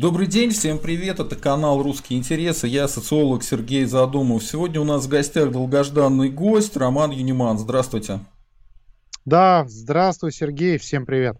Добрый день, всем привет, это канал «Русские интересы», я социолог Сергей Задумов. Сегодня у нас в гостях долгожданный гость Роман Юниман. Здравствуйте. Да, здравствуй, Сергей, всем привет.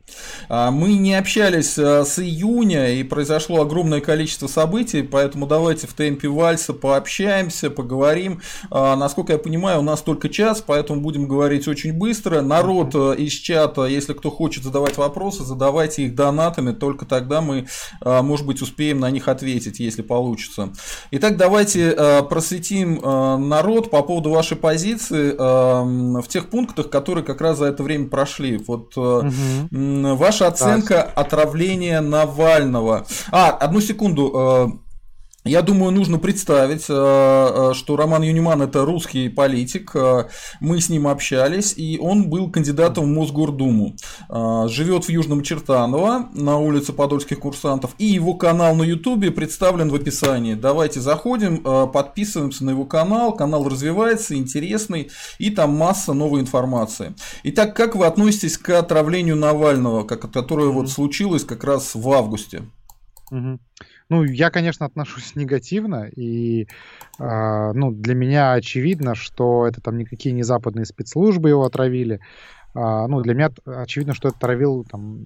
А, мы не общались а, с июня, и произошло огромное количество событий, поэтому давайте в темпе вальса пообщаемся, поговорим. А, насколько я понимаю, у нас только час, поэтому будем говорить очень быстро. Народ из чата, если кто хочет задавать вопросы, задавайте их донатами, только тогда мы, может быть, успеем на них ответить, если получится. Итак, давайте просветим народ по поводу вашей позиции в тех пунктах, которые как раз за это время прошли. Вот угу. ваша оценка да. отравления Навального. А, одну секунду. Я думаю, нужно представить, э, э, что Роман Юниман это русский политик, э, мы с ним общались, и он был кандидатом в Мосгордуму. Живет в Южном Чертаново на улице Подольских курсантов, и его канал на Ютубе представлен в описании. Давайте заходим, подписываемся на его канал, канал развивается, интересный, и там масса новой информации. Итак, как вы относитесь к отравлению Навального, которое вот случилось как раз в августе? Ну, я, конечно, отношусь негативно, и э, ну, для меня очевидно, что это там никакие не западные спецслужбы его отравили. Э, ну, для меня очевидно, что это отравил, там,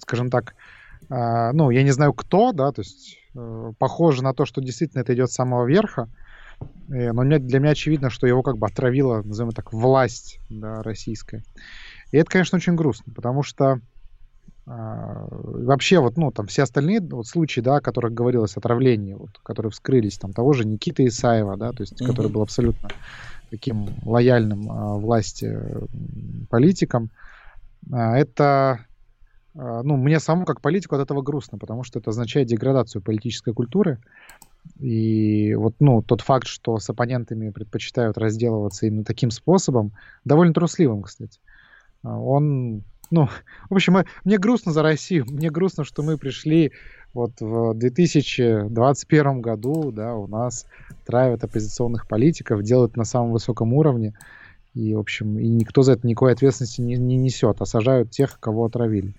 скажем так, э, ну, я не знаю кто, да, то есть э, похоже на то, что действительно это идет с самого верха, э, но для меня очевидно, что его как бы отравила, назовем так, власть да, российская. И это, конечно, очень грустно, потому что вообще вот, ну, там все остальные вот, случаи, да, о которых говорилось, отравление, вот, которые вскрылись, там того же Никиты Исаева, да, то есть, mm-hmm. который был абсолютно таким лояльным а, власти политиком, а, это, а, ну, мне самому как политику от этого грустно, потому что это означает деградацию политической культуры, и вот, ну, тот факт, что с оппонентами предпочитают разделываться именно таким способом, довольно трусливым, кстати, а, он ну, в общем, мне грустно за Россию. Мне грустно, что мы пришли вот в 2021 году, да, у нас травят оппозиционных политиков, делают на самом высоком уровне. И, в общем, и никто за это никакой ответственности не, не несет, а сажают тех, кого отравили.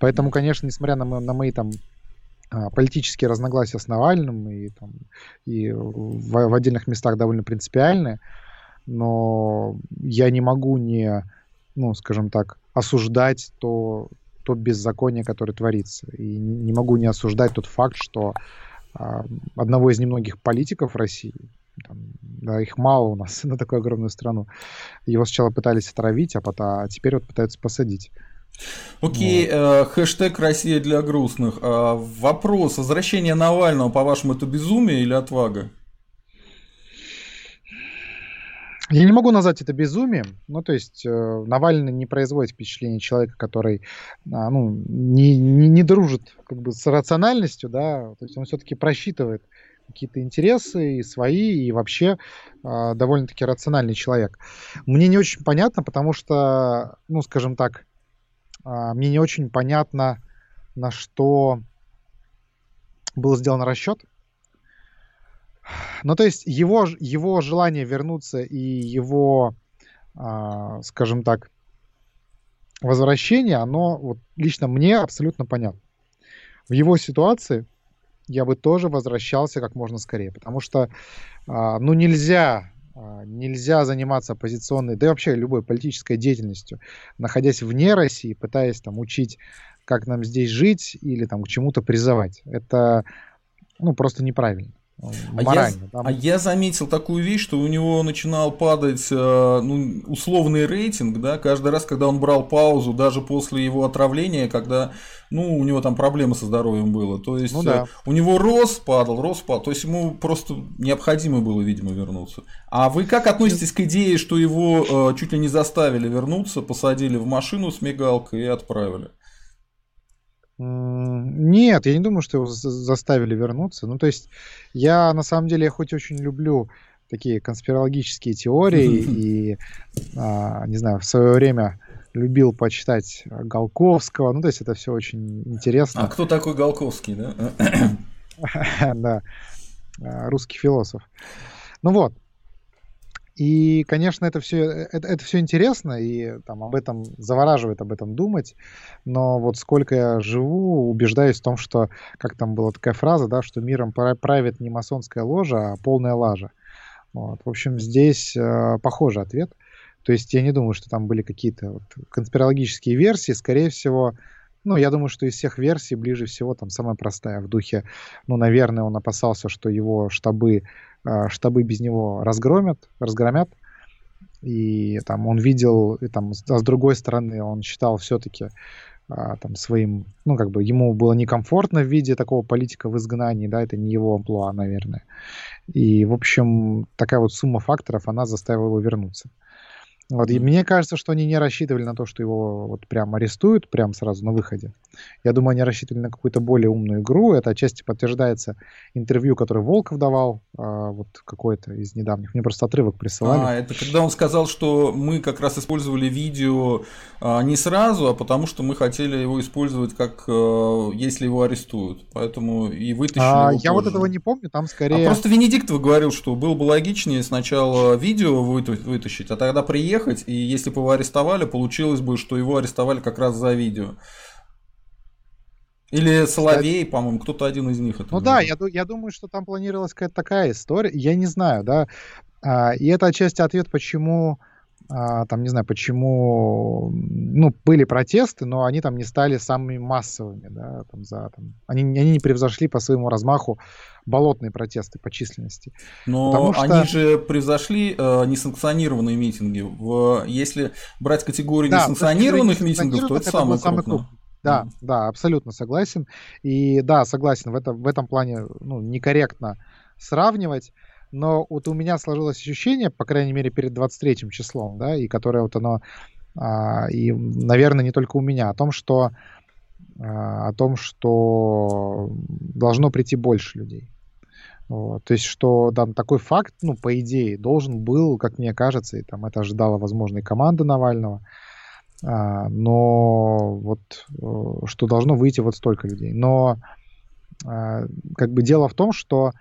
Поэтому, конечно, несмотря на, на мои там а, политические разногласия с Навальным и, там, и в, в отдельных местах довольно принципиальные, но я не могу не, ну, скажем так, осуждать то, то беззаконие, которое творится. И не могу не осуждать тот факт, что а, одного из немногих политиков России, там, да, их мало у нас на такую огромную страну, его сначала пытались отравить, а, потом, а теперь вот пытаются посадить. Окей, вот. э, хэштег Россия для грустных. Э, вопрос, возвращение Навального, по-вашему, это безумие или отвага? Я не могу назвать это безумием. Ну, то есть э, Навальный не производит впечатление человека, который а, ну, не, не, не дружит как бы, с рациональностью, да, то есть он все-таки просчитывает какие-то интересы и свои, и вообще э, довольно-таки рациональный человек. Мне не очень понятно, потому что, ну, скажем так, э, мне не очень понятно, на что был сделан расчет. Ну, то есть его, его желание вернуться и его, а, скажем так, возвращение, оно вот лично мне абсолютно понятно. В его ситуации я бы тоже возвращался как можно скорее, потому что, а, ну, нельзя а, нельзя заниматься оппозиционной, да и вообще любой политической деятельностью, находясь вне России, пытаясь там учить, как нам здесь жить или там к чему-то призывать. Это ну, просто неправильно. Морально, а, я, а я заметил такую вещь, что у него начинал падать э, ну, условный рейтинг, да, каждый раз, когда он брал паузу, даже после его отравления, когда, ну, у него там проблемы со здоровьем было, то есть ну, да. Э, у него рост падал, рост падал, то есть ему просто необходимо было, видимо, вернуться. А вы как относитесь к идее, что его э, чуть ли не заставили вернуться, посадили в машину с мигалкой и отправили? Нет, я не думаю, что его заставили вернуться. Ну, то есть, я на самом деле хоть очень люблю такие конспирологические теории и, а, не знаю, в свое время любил почитать Голковского. Ну, то есть, это все очень интересно. А кто такой Голковский, да? Да, а, русский философ. Ну вот. И, конечно, это все, это, это все интересно, и там об этом завораживает об этом думать, но вот сколько я живу, убеждаюсь в том, что, как там была такая фраза, да, что миром правит не масонская ложа, а полная лажа. Вот. В общем, здесь э, похожий ответ. То есть я не думаю, что там были какие-то вот конспирологические версии. Скорее всего, ну, я думаю, что из всех версий ближе всего там самая простая в духе, ну, наверное, он опасался, что его штабы, э, штабы без него разгромят, разгромят. И там он видел, и там, а с другой стороны, он считал все-таки а, там своим, ну, как бы ему было некомфортно в виде такого политика в изгнании, да, это не его амплуа, наверное. И, в общем, такая вот сумма факторов, она заставила его вернуться. Вот, и мне кажется, что они не рассчитывали на то, что его вот прям арестуют, прям сразу на выходе. Я думаю, они рассчитывали на какую-то более умную игру. Это отчасти подтверждается интервью, которое Волков давал, а, вот какой-то из недавних. Мне просто отрывок присылали. А, это когда он сказал, что мы как раз использовали видео а, не сразу, а потому что мы хотели его использовать как а, если его арестуют. Поэтому и вытащили а, его Я позже. вот этого не помню, там скорее... А просто Венедиктов говорил, что было бы логичнее сначала видео вытащить, а тогда приехать приехать, и если бы его арестовали, получилось бы, что его арестовали как раз за видео. Или Соловей, Кстати, по-моему, кто-то один из них. Это ну да, я, я думаю, что там планировалась какая-то такая история. Я не знаю, да. А, и это отчасти ответ, почему там, не знаю, почему, ну, были протесты, но они там не стали самыми массовыми, да, там за, там, они, они не превзошли по своему размаху болотные протесты по численности. Но что... они же превзошли э, несанкционированные митинги. В, если брать категорию да, несанкционированных митингов, то это, это самое крупное. Самый Да, mm. да, абсолютно согласен. И да, согласен, в этом, в этом плане ну, некорректно сравнивать но вот у меня сложилось ощущение, по крайней мере, перед 23 числом, да, и которое вот оно, а, и, наверное, не только у меня, о том, что а, о том, что должно прийти больше людей. Вот. То есть, что там такой факт, ну, по идее, должен был, как мне кажется, и там это ожидала, возможно, и команда Навального, а, но вот э, что должно выйти вот столько людей. Но а, как бы дело в том, что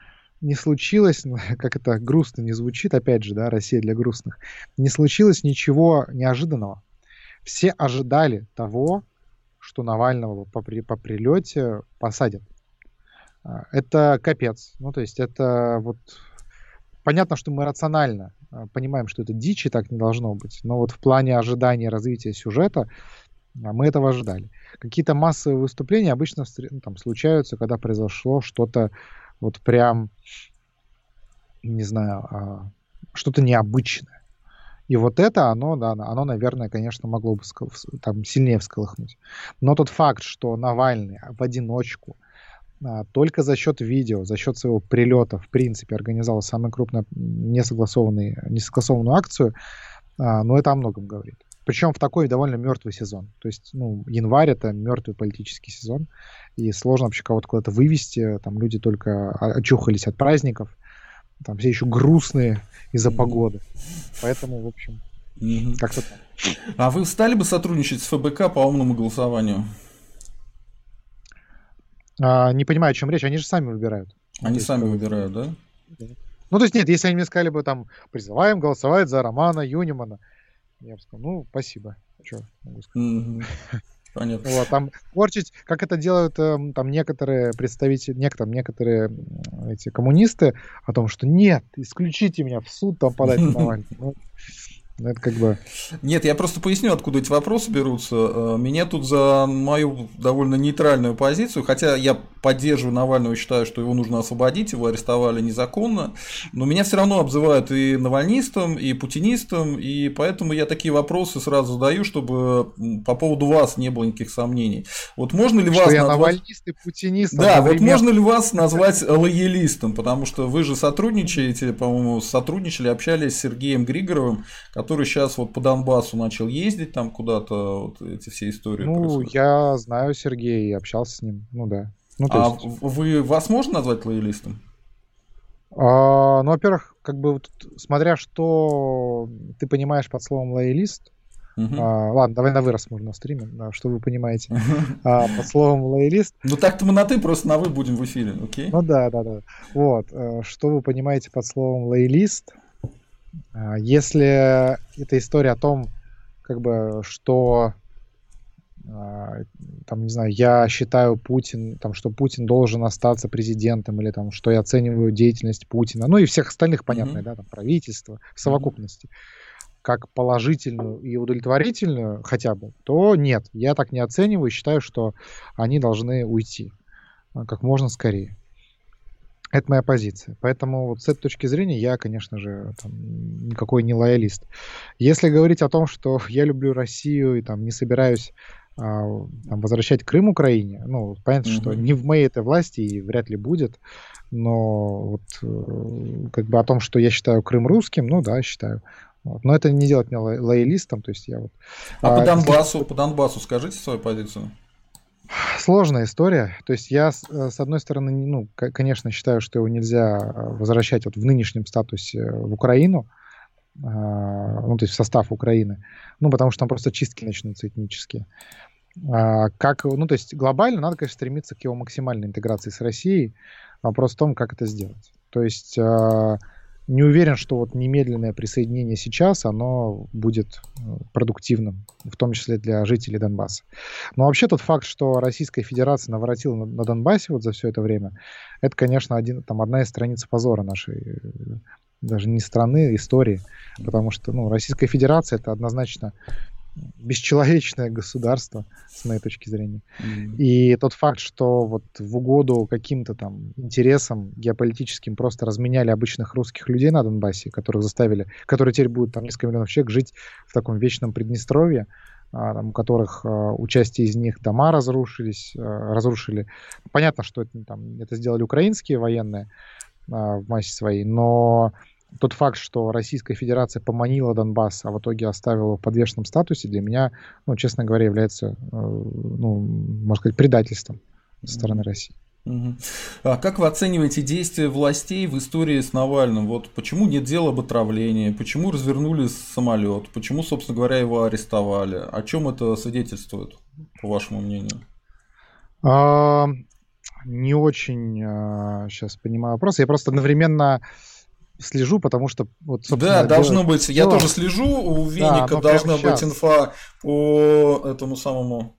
не случилось, как это грустно не звучит, опять же, да, Россия для грустных, не случилось ничего неожиданного. Все ожидали того, что Навального по, при, по прилете посадят. А, это капец. Ну, то есть это вот... Понятно, что мы рационально а, понимаем, что это дичь и так не должно быть, но вот в плане ожидания развития сюжета а, мы этого ожидали. Какие-то массовые выступления обычно ну, там, случаются, когда произошло что-то вот прям, не знаю, а, что-то необычное. И вот это, оно, да, оно, наверное, конечно, могло бы там сильнее всколыхнуть. Но тот факт, что Навальный в одиночку, а, только за счет видео, за счет своего прилета, в принципе, организовал самую крупную несогласованную, несогласованную акцию, а, ну, это о многом говорит. Причем в такой довольно мертвый сезон. То есть, ну, январь это мертвый политический сезон, и сложно вообще кого-то куда-то вывести. Там люди только очухались от праздников, там все еще грустные из-за погоды. Поэтому, в общем, как-то. А вы стали бы сотрудничать с ФБК по умному голосованию? А, не понимаю, о чем речь. Они же сами выбирают. Они сами выбирают, да? Ну, то есть нет, если они мне сказали бы там, призываем голосовать за Романа Юнимана, я бы сказал, ну, спасибо. Что могу сказать? Понятно. Вот, там порчить, как это делают э, там некоторые представители, некоторые, некоторые эти коммунисты, о том, что нет, исключите меня в суд, там подать Навального. Это как бы... Нет, я просто поясню, откуда эти вопросы берутся. Э, меня тут за мою довольно нейтральную позицию, хотя я поддерживаю Навального, считаю, что его нужно освободить, его арестовали незаконно, но меня все равно обзывают и навальнистом, и путинистом, и поэтому я такие вопросы сразу задаю, чтобы по поводу вас не было никаких сомнений. Вот можно ли что вас я назвать... навальнист и путинист Да, вот можно ли вас назвать лоялистом, потому что вы же сотрудничаете, по-моему, сотрудничали, общались с Сергеем Григоровым, который сейчас вот по Донбассу начал ездить там куда-то, вот эти все истории. Ну, происходят. я знаю Сергея общался с ним, ну да. Ну, а есть... вы вас можно назвать лоялистом? А, ну, во-первых, как бы вот, смотря что ты понимаешь под словом лоялист, Uh-huh. А, ладно, давай на вырос можно на стриме, да, что вы понимаете. Uh-huh. А, под словом лоялист. Ну так-то мы на ты, просто на вы будем в эфире, окей? Ну да, да, да. Вот. Э, что вы понимаете под словом лоялист? А, если эта история о том, как бы, что а, там, не знаю, я считаю Путин, там, что Путин должен остаться президентом, или там, что я оцениваю деятельность Путина, ну и всех остальных, понятно, mm-hmm. да, там, правительства в совокупности, как положительную и удовлетворительную хотя бы, то нет, я так не оцениваю, считаю, что они должны уйти а, как можно скорее. Это моя позиция. Поэтому вот с этой точки зрения я, конечно же, там, никакой не лоялист. Если говорить о том, что я люблю Россию и там не собираюсь а, там, возвращать Крым Украине, ну, понятно, mm-hmm. что не в моей этой власти и вряд ли будет, но вот э, как бы о том, что я считаю Крым русским, ну да, считаю. Вот. Но это не делать меня лоялистом, то есть я вот... А, а по Донбассу, если... по Донбассу скажите свою позицию. Сложная история. То есть я, э, с одной стороны, ну, конечно, считаю, что его нельзя э, возвращать вот в нынешнем статусе в Украину, а, ну, то есть в состав Украины, ну, потому что там просто чистки начнутся этнические. А, как, ну, то есть глобально надо, конечно, стремиться к его максимальной интеграции с Россией. Вопрос в том, как это сделать. То есть а, не уверен, что вот немедленное присоединение сейчас, оно будет э, продуктивным, в том числе для жителей Донбасса. Но вообще тот факт, что Российская Федерация наворотила на, на Донбассе вот за все это время, это, конечно, один, там, одна из страниц позора нашей, э, даже не страны, истории, потому что ну, Российская Федерация это однозначно бесчеловечное государство, с моей точки зрения. Mm-hmm. И тот факт, что вот в угоду каким-то там интересам геополитическим просто разменяли обычных русских людей на Донбассе, которых заставили, которые теперь будут там несколько миллионов человек жить в таком вечном Приднестровье, а, там, у которых а, участие из них дома разрушились, а, разрушили. Понятно, что это, там, это сделали украинские военные в массе своей, но тот факт, что Российская Федерация поманила Донбасс, а в итоге оставила в подвешенном статусе, для меня, ну, честно говоря, является, э, ну, можно сказать, предательством со стороны России. А как вы оцениваете действия властей в истории с Навальным? Вот почему нет дела об отравлении, почему развернули самолет, почему, собственно говоря, его арестовали? О чем это свидетельствует, по вашему мнению? А, не очень а, сейчас понимаю вопрос. Я просто одновременно слежу, потому что вот, Да, должно быть. Я дело... тоже слежу. У Веника да, должна быть инфа по этому самому.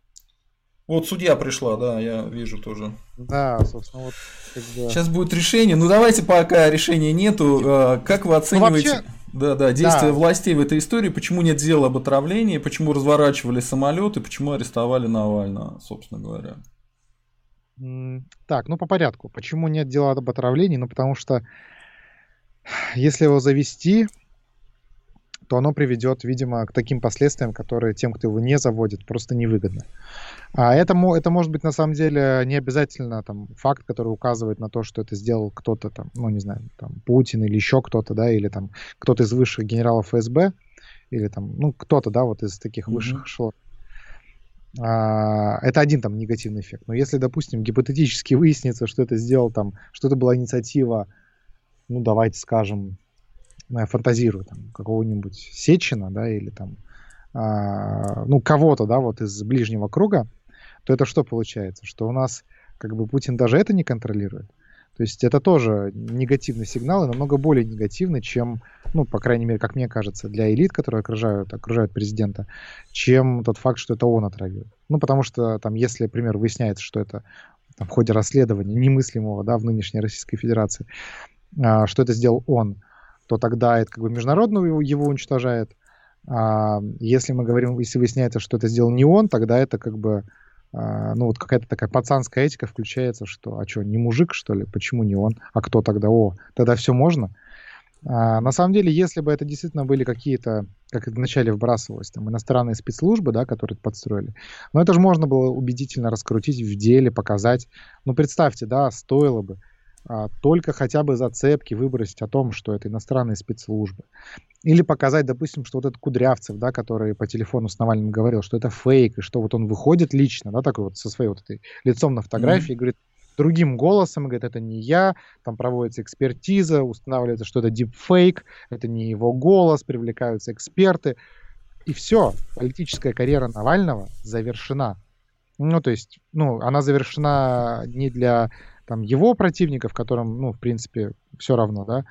Вот судья пришла, да, я вижу тоже. Да, собственно, вот. Когда... Сейчас будет решение. Ну давайте, пока решения нету. А, как вы оцениваете? Ну, вообще... Да, да, действия да. властей в этой истории, почему нет дела об отравлении, почему разворачивали самолеты, почему арестовали Навального, собственно говоря. Так, ну по порядку. Почему нет дела об отравлении? Ну потому что если его завести, то оно приведет, видимо, к таким последствиям, которые тем, кто его не заводит, просто невыгодно. А это, это может быть на самом деле не обязательно там, факт, который указывает на то, что это сделал кто-то там, ну не знаю, там, Путин или еще кто-то, да, или там кто-то из высших генералов ФСБ, или там, ну кто-то, да, вот из таких mm-hmm. высших эшелонов. А, это один там негативный эффект. Но если, допустим, гипотетически выяснится, что это сделал там, что это была инициатива ну, давайте скажем, я фантазирую, там, какого-нибудь Сечина, да, или там, а, ну, кого-то, да, вот из ближнего круга, то это что получается? Что у нас, как бы, Путин даже это не контролирует. То есть это тоже негативный сигнал, и намного более негативный, чем, ну, по крайней мере, как мне кажется, для элит, которые окружают, окружают президента, чем тот факт, что это он отравил. Ну, потому что, там, если, например, выясняется, что это там, в ходе расследования немыслимого, да, в нынешней Российской Федерации, что это сделал он, то тогда это как бы международно его, его уничтожает. А если мы говорим, если выясняется, что это сделал не он, тогда это как бы а, ну вот какая-то такая пацанская этика включается, что а что, не мужик, что ли? Почему не он? А кто тогда? О, тогда все можно. А, на самом деле, если бы это действительно были какие-то, как вначале вбрасывалось, там, иностранные спецслужбы, да, которые подстроили, но это же можно было убедительно раскрутить в деле, показать. Ну, представьте, да, стоило бы а, только хотя бы зацепки выбросить о том, что это иностранные спецслужбы. Или показать, допустим, что вот этот Кудрявцев, да, который по телефону с Навальным говорил, что это фейк, и что вот он выходит лично, да, такой вот со своей вот этой лицом на фотографии, mm-hmm. говорит другим голосом, говорит, это не я, там проводится экспертиза, устанавливается, что это дипфейк, это не его голос, привлекаются эксперты, и все, политическая карьера Навального завершена. Ну, то есть, ну, она завершена не для там его противников, которым, ну, в принципе, все равно, да,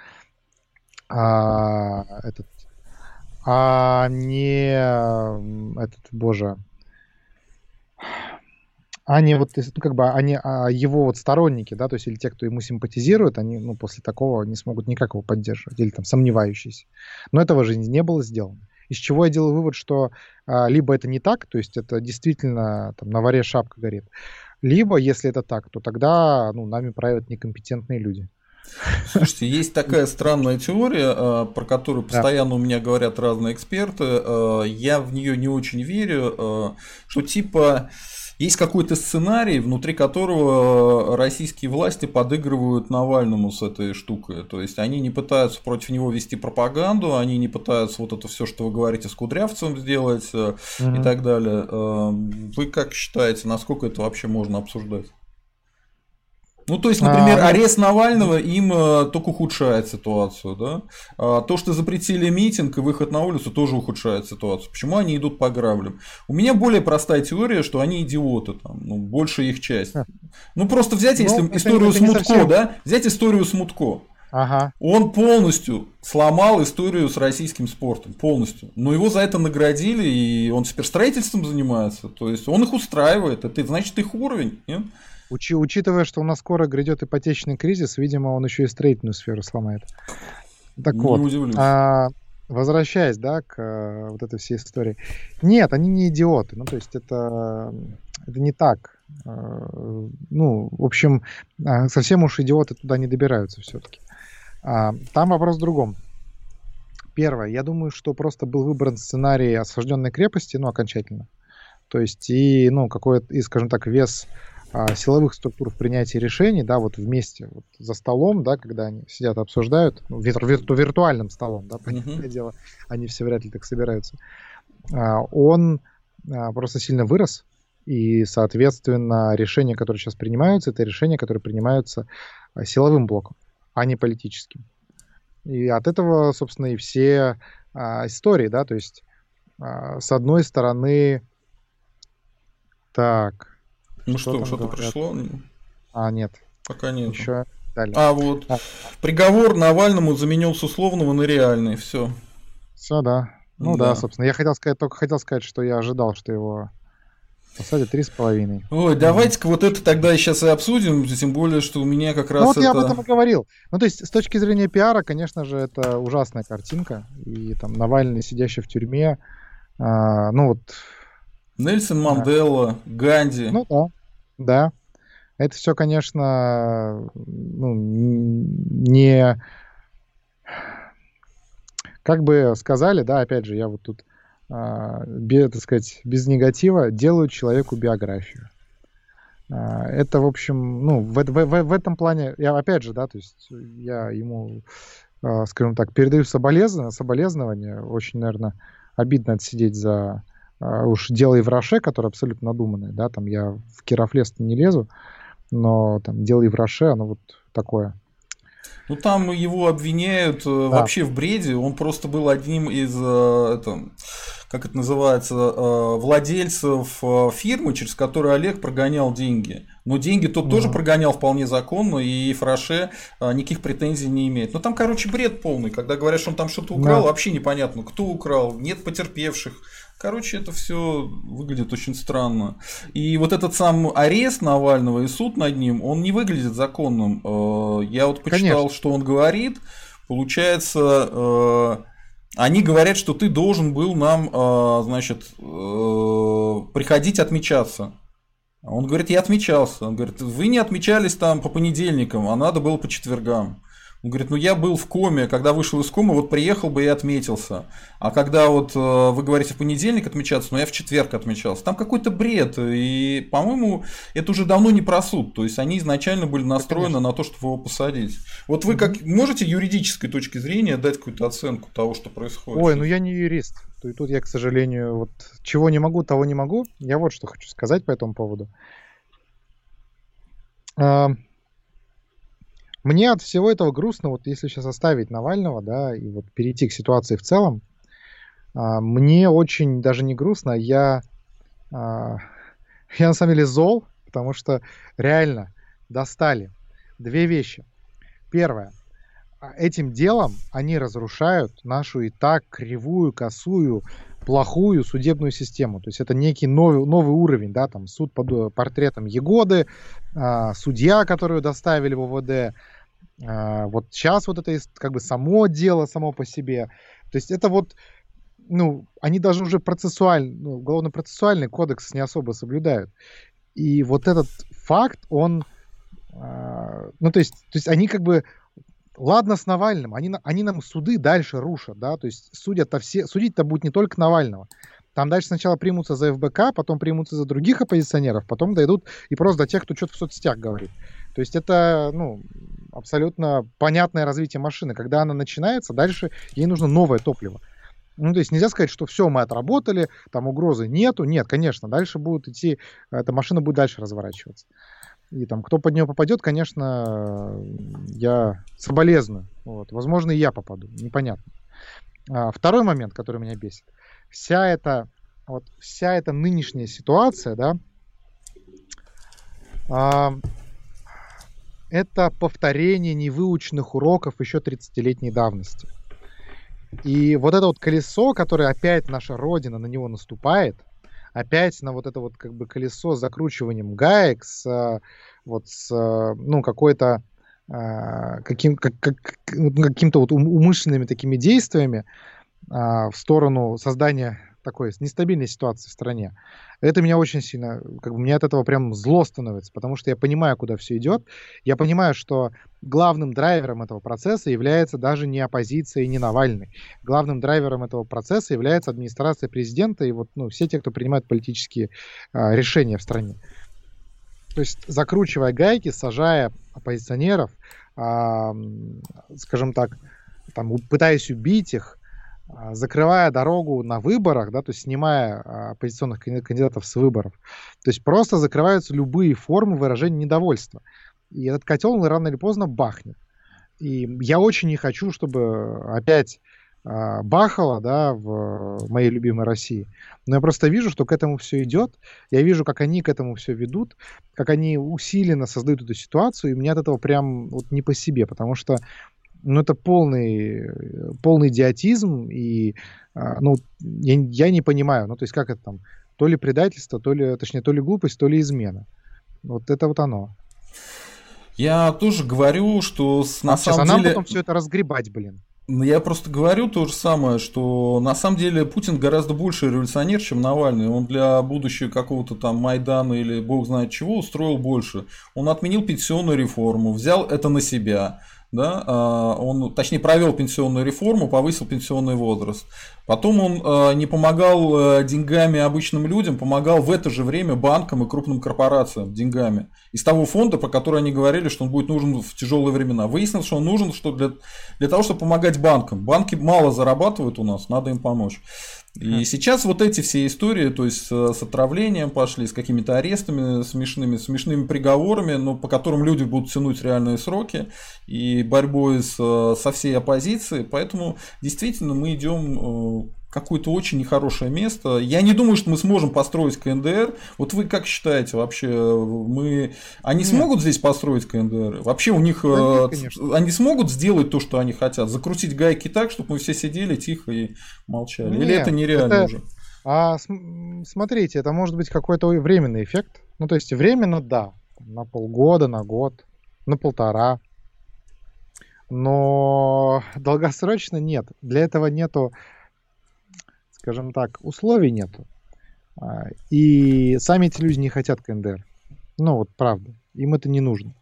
а, этот, а не этот, боже, они вот, ну, как бы, они, а его вот сторонники, да, то есть или те, кто ему симпатизирует, они, ну, после такого не смогут никак его поддерживать, или там сомневающиеся. Но этого же не было сделано. Из чего я делаю вывод, что а, либо это не так, то есть это действительно там на варе шапка горит, либо, если это так, то тогда, ну, нами правят некомпетентные люди. Слушайте, есть такая странная теория, а, про которую постоянно да. у меня говорят разные эксперты. А, я в нее не очень верю, а, что типа есть какой-то сценарий, внутри которого э, российские власти подыгрывают Навальному с этой штукой. То есть они не пытаются против него вести пропаганду, они не пытаются вот это все, что вы говорите, с Кудрявцем сделать угу. и так далее. Э, вы как считаете, насколько это вообще можно обсуждать? Ну, то есть, например, а, арест Навального им э, только ухудшает ситуацию, да? А то, что запретили митинг и выход на улицу, тоже ухудшает ситуацию. Почему они идут по граблям? У меня более простая теория, что они идиоты, там, ну, большая их часть. Ну, просто взять, если ну, историю это, это Смутко, совсем... да? Взять историю Смутко. Ага. Он полностью сломал историю с российским спортом, полностью. Но его за это наградили, и он теперь строительством занимается. То есть он их устраивает, это значит их уровень. Нет? Учи, учитывая, что у нас скоро грядет ипотечный кризис, видимо, он еще и строительную сферу сломает. Так не вот. Удивлюсь. А, возвращаясь, да, к а, вот этой всей истории. Нет, они не идиоты. Ну, то есть это, это не так. А, ну, в общем, а, совсем уж идиоты туда не добираются все-таки. А, там вопрос в другом. Первое, я думаю, что просто был выбран сценарий осажденной крепости, ну, окончательно. То есть и, ну, какой-то, и, скажем так, вес а, силовых структур в принятии решений, да, вот вместе, вот за столом, да, когда они сидят обсуждают, ну, вир, вир, виртуальным столом, да, понятное mm-hmm. дело, они все вряд ли так собираются, а, он а, просто сильно вырос, и, соответственно, решения, которые сейчас принимаются, это решения, которые принимаются силовым блоком, а не политическим. И от этого, собственно, и все а, истории, да, то есть, а, с одной стороны, так, ну что, что-то пришло? А, нет. Пока нет. Еще далее. А, вот. А. Приговор Навальному заменил с условного на реальный. Все. Все, да. Ну да. да, собственно. Я хотел сказать, только хотел сказать, что я ожидал, что его посадят три с половиной. Ой, давайте-ка вот это тогда сейчас и обсудим, тем более, что у меня как раз. Ну вот это... я об этом и говорил. Ну, то есть, с точки зрения пиара, конечно же, это ужасная картинка. И там Навальный, сидящий в тюрьме, а, ну вот. Нельсон Мандела, да. Ганди. Ну да. Да. Это все, конечно, ну, не... Как бы сказали, да, опять же, я вот тут, без, так сказать, без негатива делаю человеку биографию. А, это, в общем, ну, в, в, в, в этом плане, я опять же, да, то есть я ему, а, скажем так, передаю соболезнования, соболезнования. Очень, наверное, обидно отсидеть за а, уж дело и в Роше, которое абсолютно надуманное, да, там я в Керафлес не лезу, но там дело и в Роше, оно вот такое. Ну там его обвиняют э, да. вообще в бреде, он просто был одним из, э, это, как это называется, э, владельцев фирмы, через которую Олег прогонял деньги. Но деньги тот угу. тоже прогонял вполне законно, и Фраше никаких претензий не имеет. Но там, короче, бред полный. Когда говорят, что он там что-то украл, да. вообще непонятно, кто украл, нет потерпевших. Короче, это все выглядит очень странно. И вот этот сам арест Навального и суд над ним, он не выглядит законным. Э, я вот почитал, Конечно. что он говорит. Получается, э, они говорят, что ты должен был нам, э, значит, приходить отмечаться. Он говорит, я отмечался. Он говорит, вы не отмечались там по понедельникам, а надо было по четвергам. Он говорит, ну я был в коме, когда вышел из комы, вот приехал бы и отметился. А когда вот э, вы говорите в понедельник отмечаться, ну я в четверг отмечался. Там какой-то бред. И, по-моему, это уже давно не про суд. То есть они изначально были настроены на то, чтобы его посадить. Вот вы как можете юридической точки зрения дать какую-то оценку того, что происходит? Ой, ну я не юрист. И тут я, к сожалению, вот чего не могу, того не могу. Я вот что хочу сказать по этому поводу. Мне от всего этого грустно, вот если сейчас оставить Навального, да, и вот перейти к ситуации в целом, а, мне очень даже не грустно, я, а, я на самом деле зол, потому что реально достали две вещи. Первое. этим делом они разрушают нашу и так кривую, косую, плохую судебную систему. То есть это некий новый, новый уровень, да, там суд под э, портретом Егоды, а, судья, которую доставили в ОВД. А, вот сейчас вот это как бы само дело само по себе. То есть это вот, ну, они даже уже процессуальный, ну, уголовно-процессуальный кодекс не особо соблюдают. И вот этот факт, он, а, ну, то есть, то есть они как бы Ладно с Навальным, они, они нам суды дальше рушат, да, то есть судят-то все, судить-то будет не только Навального. Там дальше сначала примутся за ФБК, потом примутся за других оппозиционеров, потом дойдут и просто до тех, кто что-то в соцсетях говорит. То есть это, ну, абсолютно понятное развитие машины. Когда она начинается, дальше ей нужно новое топливо. Ну, то есть нельзя сказать, что все, мы отработали, там угрозы нету. Нет, конечно, дальше будут идти, эта машина будет дальше разворачиваться. И там, кто под нее попадет, конечно, я соболезную. Вот. Возможно, и я попаду, непонятно. А, второй момент, который меня бесит. Вся эта, вот, вся эта нынешняя ситуация, да, а, это повторение невыученных уроков еще 30-летней давности. И вот это вот колесо, которое опять наша Родина на него наступает, опять на вот это вот как бы колесо с закручиванием гаек, с вот с, ну, какой-то а, каким, как, как, ну, каким-то вот умышленными такими действиями в сторону создания такой нестабильной ситуации в стране. Это меня очень сильно, как бы, мне от этого прям зло становится, потому что я понимаю, куда все идет. Я понимаю, что главным драйвером этого процесса является даже не оппозиция и не Навальный. Главным драйвером этого процесса является администрация президента и вот, ну, все те, кто принимает политические а, решения в стране. То есть закручивая гайки, сажая оппозиционеров, а, скажем так, там, пытаясь убить их, закрывая дорогу на выборах, да, то есть снимая а, оппозиционных кандидатов с выборов. То есть просто закрываются любые формы выражения недовольства. И этот котел рано или поздно бахнет. И я очень не хочу, чтобы опять а, бахало, да, в моей любимой России. Но я просто вижу, что к этому все идет. Я вижу, как они к этому все ведут, как они усиленно создают эту ситуацию, и мне от этого прям вот не по себе, потому что ну, это полный, полный идиотизм, и, а, ну, я, я не понимаю, ну, то есть, как это там, то ли предательство, то ли, точнее, то ли глупость, то ли измена. Вот это вот оно. Я тоже говорю, что на а самом сейчас, деле... А нам потом все это разгребать, блин. Ну, я просто говорю то же самое, что на самом деле Путин гораздо больше революционер, чем Навальный. Он для будущего какого-то там Майдана или бог знает чего устроил больше. Он отменил пенсионную реформу, взял это на себя да, а, он, точнее, провел пенсионную реформу, повысил пенсионный возраст. Потом он а, не помогал э, деньгами обычным людям, помогал в это же время банкам и крупным корпорациям деньгами. Из того фонда, про который они говорили, что он будет нужен в тяжелые времена. Выяснилось, что он нужен что для, для того, чтобы помогать банкам. Банки мало зарабатывают у нас, надо им помочь. И сейчас вот эти все истории, то есть с отравлением пошли, с какими-то арестами смешными, смешными приговорами, но по которым люди будут тянуть реальные сроки и борьбой с, со всей оппозицией. Поэтому действительно мы идем э, какое-то очень нехорошее место. Я не думаю, что мы сможем построить КНДР. Вот вы как считаете вообще, мы... они нет. смогут здесь построить КНДР? Вообще у них... Да нет, э, они смогут сделать то, что они хотят? Закрутить гайки так, чтобы мы все сидели тихо и молчали? Нет, Или это нереально это... уже? А смотрите, это может быть какой-то временный эффект. Ну, то есть временно, да, на полгода, на год, на полтора. Но долгосрочно нет. Для этого нету скажем так, условий нету. А, и сами эти люди не хотят КНДР. Ну вот правда, им это не нужно.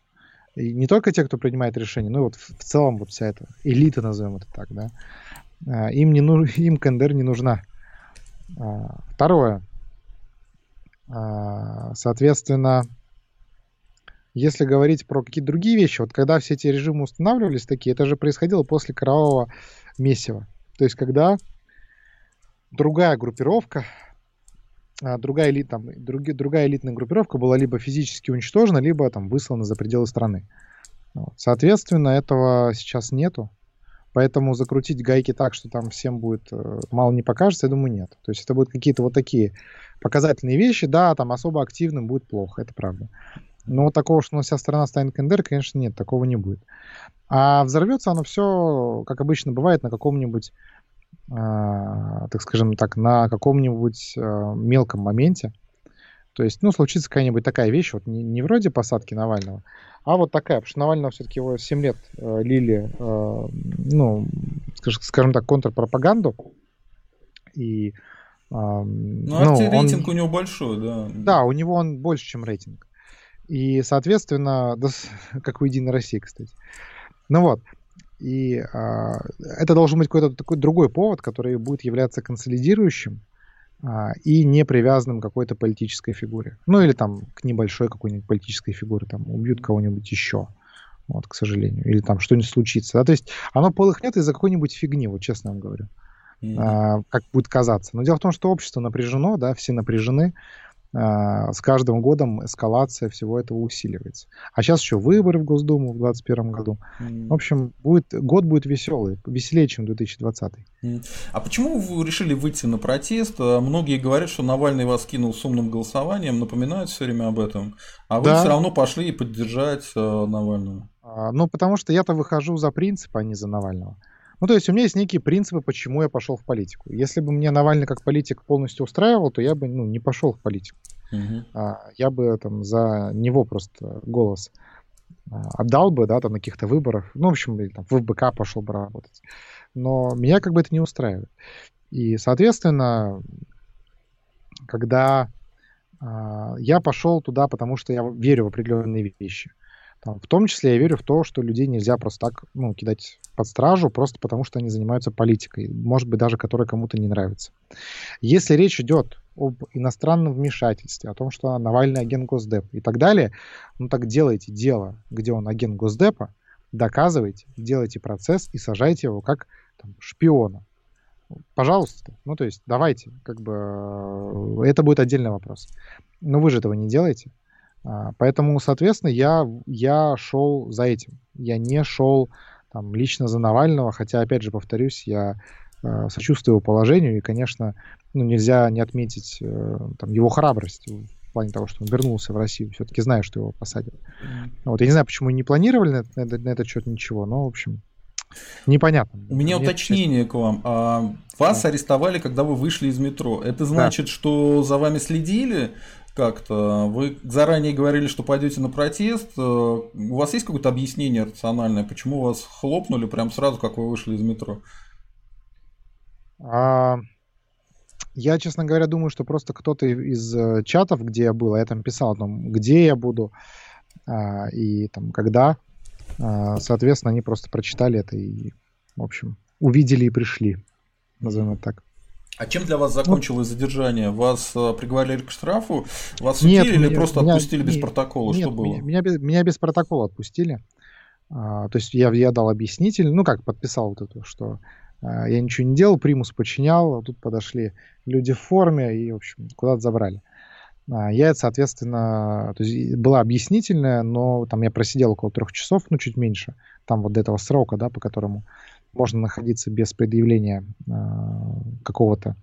И не только те, кто принимает решения, но вот в целом вот вся эта элита, назовем это так, да, а, им, не ну, им КНДР не нужна. А, второе. Соответственно, если говорить про какие-то другие вещи, вот когда все эти режимы устанавливались такие, это же происходило после кровавого месива. То есть когда другая группировка, а, другая, элит, там, друг, другая элитная группировка была либо физически уничтожена, либо там выслана за пределы страны. Вот. Соответственно, этого сейчас нету. Поэтому закрутить гайки так, что там всем будет э, мало не покажется, я думаю, нет. То есть это будут какие-то вот такие показательные вещи. Да, там особо активным будет плохо, это правда. Но такого, что у нас вся страна станет КНДР, конечно, нет, такого не будет. А взорвется оно все, как обычно бывает, на каком-нибудь, так скажем так, на каком-нибудь э, мелком моменте. То есть, ну, случится какая-нибудь такая вещь, вот не, не вроде посадки Навального, а вот такая, потому что Навального все-таки его 7 лет э, лили, э, ну, скажем, скажем так, контрпропаганду. И, э, ну, ну рейтинг он, у него большой, да. Да, у него он больше, чем рейтинг. И, соответственно, да, как у Единой России, кстати. Ну вот. И а, это должен быть какой-то такой другой повод, который будет являться консолидирующим а, и не привязанным к какой-то политической фигуре. Ну или там к небольшой какой-нибудь политической фигуре, там убьют кого-нибудь еще. Вот, к сожалению. Или там что-нибудь случится. Да? То есть оно полыхнет из-за какой-нибудь фигни, вот честно вам говорю. Mm-hmm. А, как будет казаться. Но дело в том, что общество напряжено, да, все напряжены. А, с каждым годом эскалация всего этого усиливается. А сейчас еще выборы в Госдуму в 2021 году. Mm. В общем, будет, год будет веселый, веселее, чем 2020. Mm. А почему вы решили выйти на протест? А, многие говорят, что Навальный вас кинул с умным голосованием, напоминают все время об этом. А вы да. все равно пошли поддержать uh, Навального. А, ну, потому что я-то выхожу за принцип, а не за Навального. Ну, то есть у меня есть некие принципы, почему я пошел в политику. Если бы мне Навальный как политик полностью устраивал, то я бы ну, не пошел в политику. Uh-huh. А, я бы там за него просто голос а, отдал бы, да, там на каких-то выборах. Ну, в общем, или, там, в ФБК пошел бы работать. Но меня как бы это не устраивает. И, соответственно, когда а, я пошел туда, потому что я верю в определенные вещи. Там, в том числе я верю в то, что людей нельзя просто так ну, кидать под стражу, просто потому что они занимаются политикой, может быть, даже которая кому-то не нравится. Если речь идет об иностранном вмешательстве, о том, что Навальный агент Госдепа и так далее, ну так делайте дело, где он агент Госдепа, доказывайте, делайте процесс и сажайте его как там, шпиона. Пожалуйста. Ну, то есть, давайте, как бы, э, это будет отдельный вопрос. Но вы же этого не делаете. А, поэтому, соответственно, я, я шел за этим. Я не шел там, лично за Навального, хотя, опять же, повторюсь, я э, сочувствую его положению, и, конечно, ну, нельзя не отметить э, там, его храбрость в плане того, что он вернулся в Россию. Все-таки знаю, что его посадят. Вот, я не знаю, почему не планировали на, на, на этот счет ничего, но, в общем, непонятно. У меня Мне уточнение честно... к вам. А, вас да. арестовали, когда вы вышли из метро. Это значит, да. что за вами следили? Как-то. Вы заранее говорили, что пойдете на протест. Э, у вас есть какое-то объяснение рациональное, почему вас хлопнули прямо сразу, как вы вышли из метро? А, я, честно говоря, думаю, что просто кто-то из э, чатов, где я был, а я там писал, там, где я буду а, и там когда, а, соответственно, они просто прочитали это и, в общем, увидели и пришли, назовем это так. А чем для вас закончилось ну, задержание? Вас а, приговорили к штрафу? Вас судили нет, или меня, просто меня, отпустили без протокола? Нет, Что было? Меня, меня, без, меня без протокола отпустили. А, то есть я, я дал объяснитель, ну как, подписал вот эту, что а, я ничего не делал, примус подчинял, а тут подошли люди в форме и, в общем, куда-то забрали. А, я, соответственно, то есть была объяснительная, но там я просидел около трех часов, ну чуть меньше, там вот до этого срока, да, по которому можно находиться без предъявления э, какого-то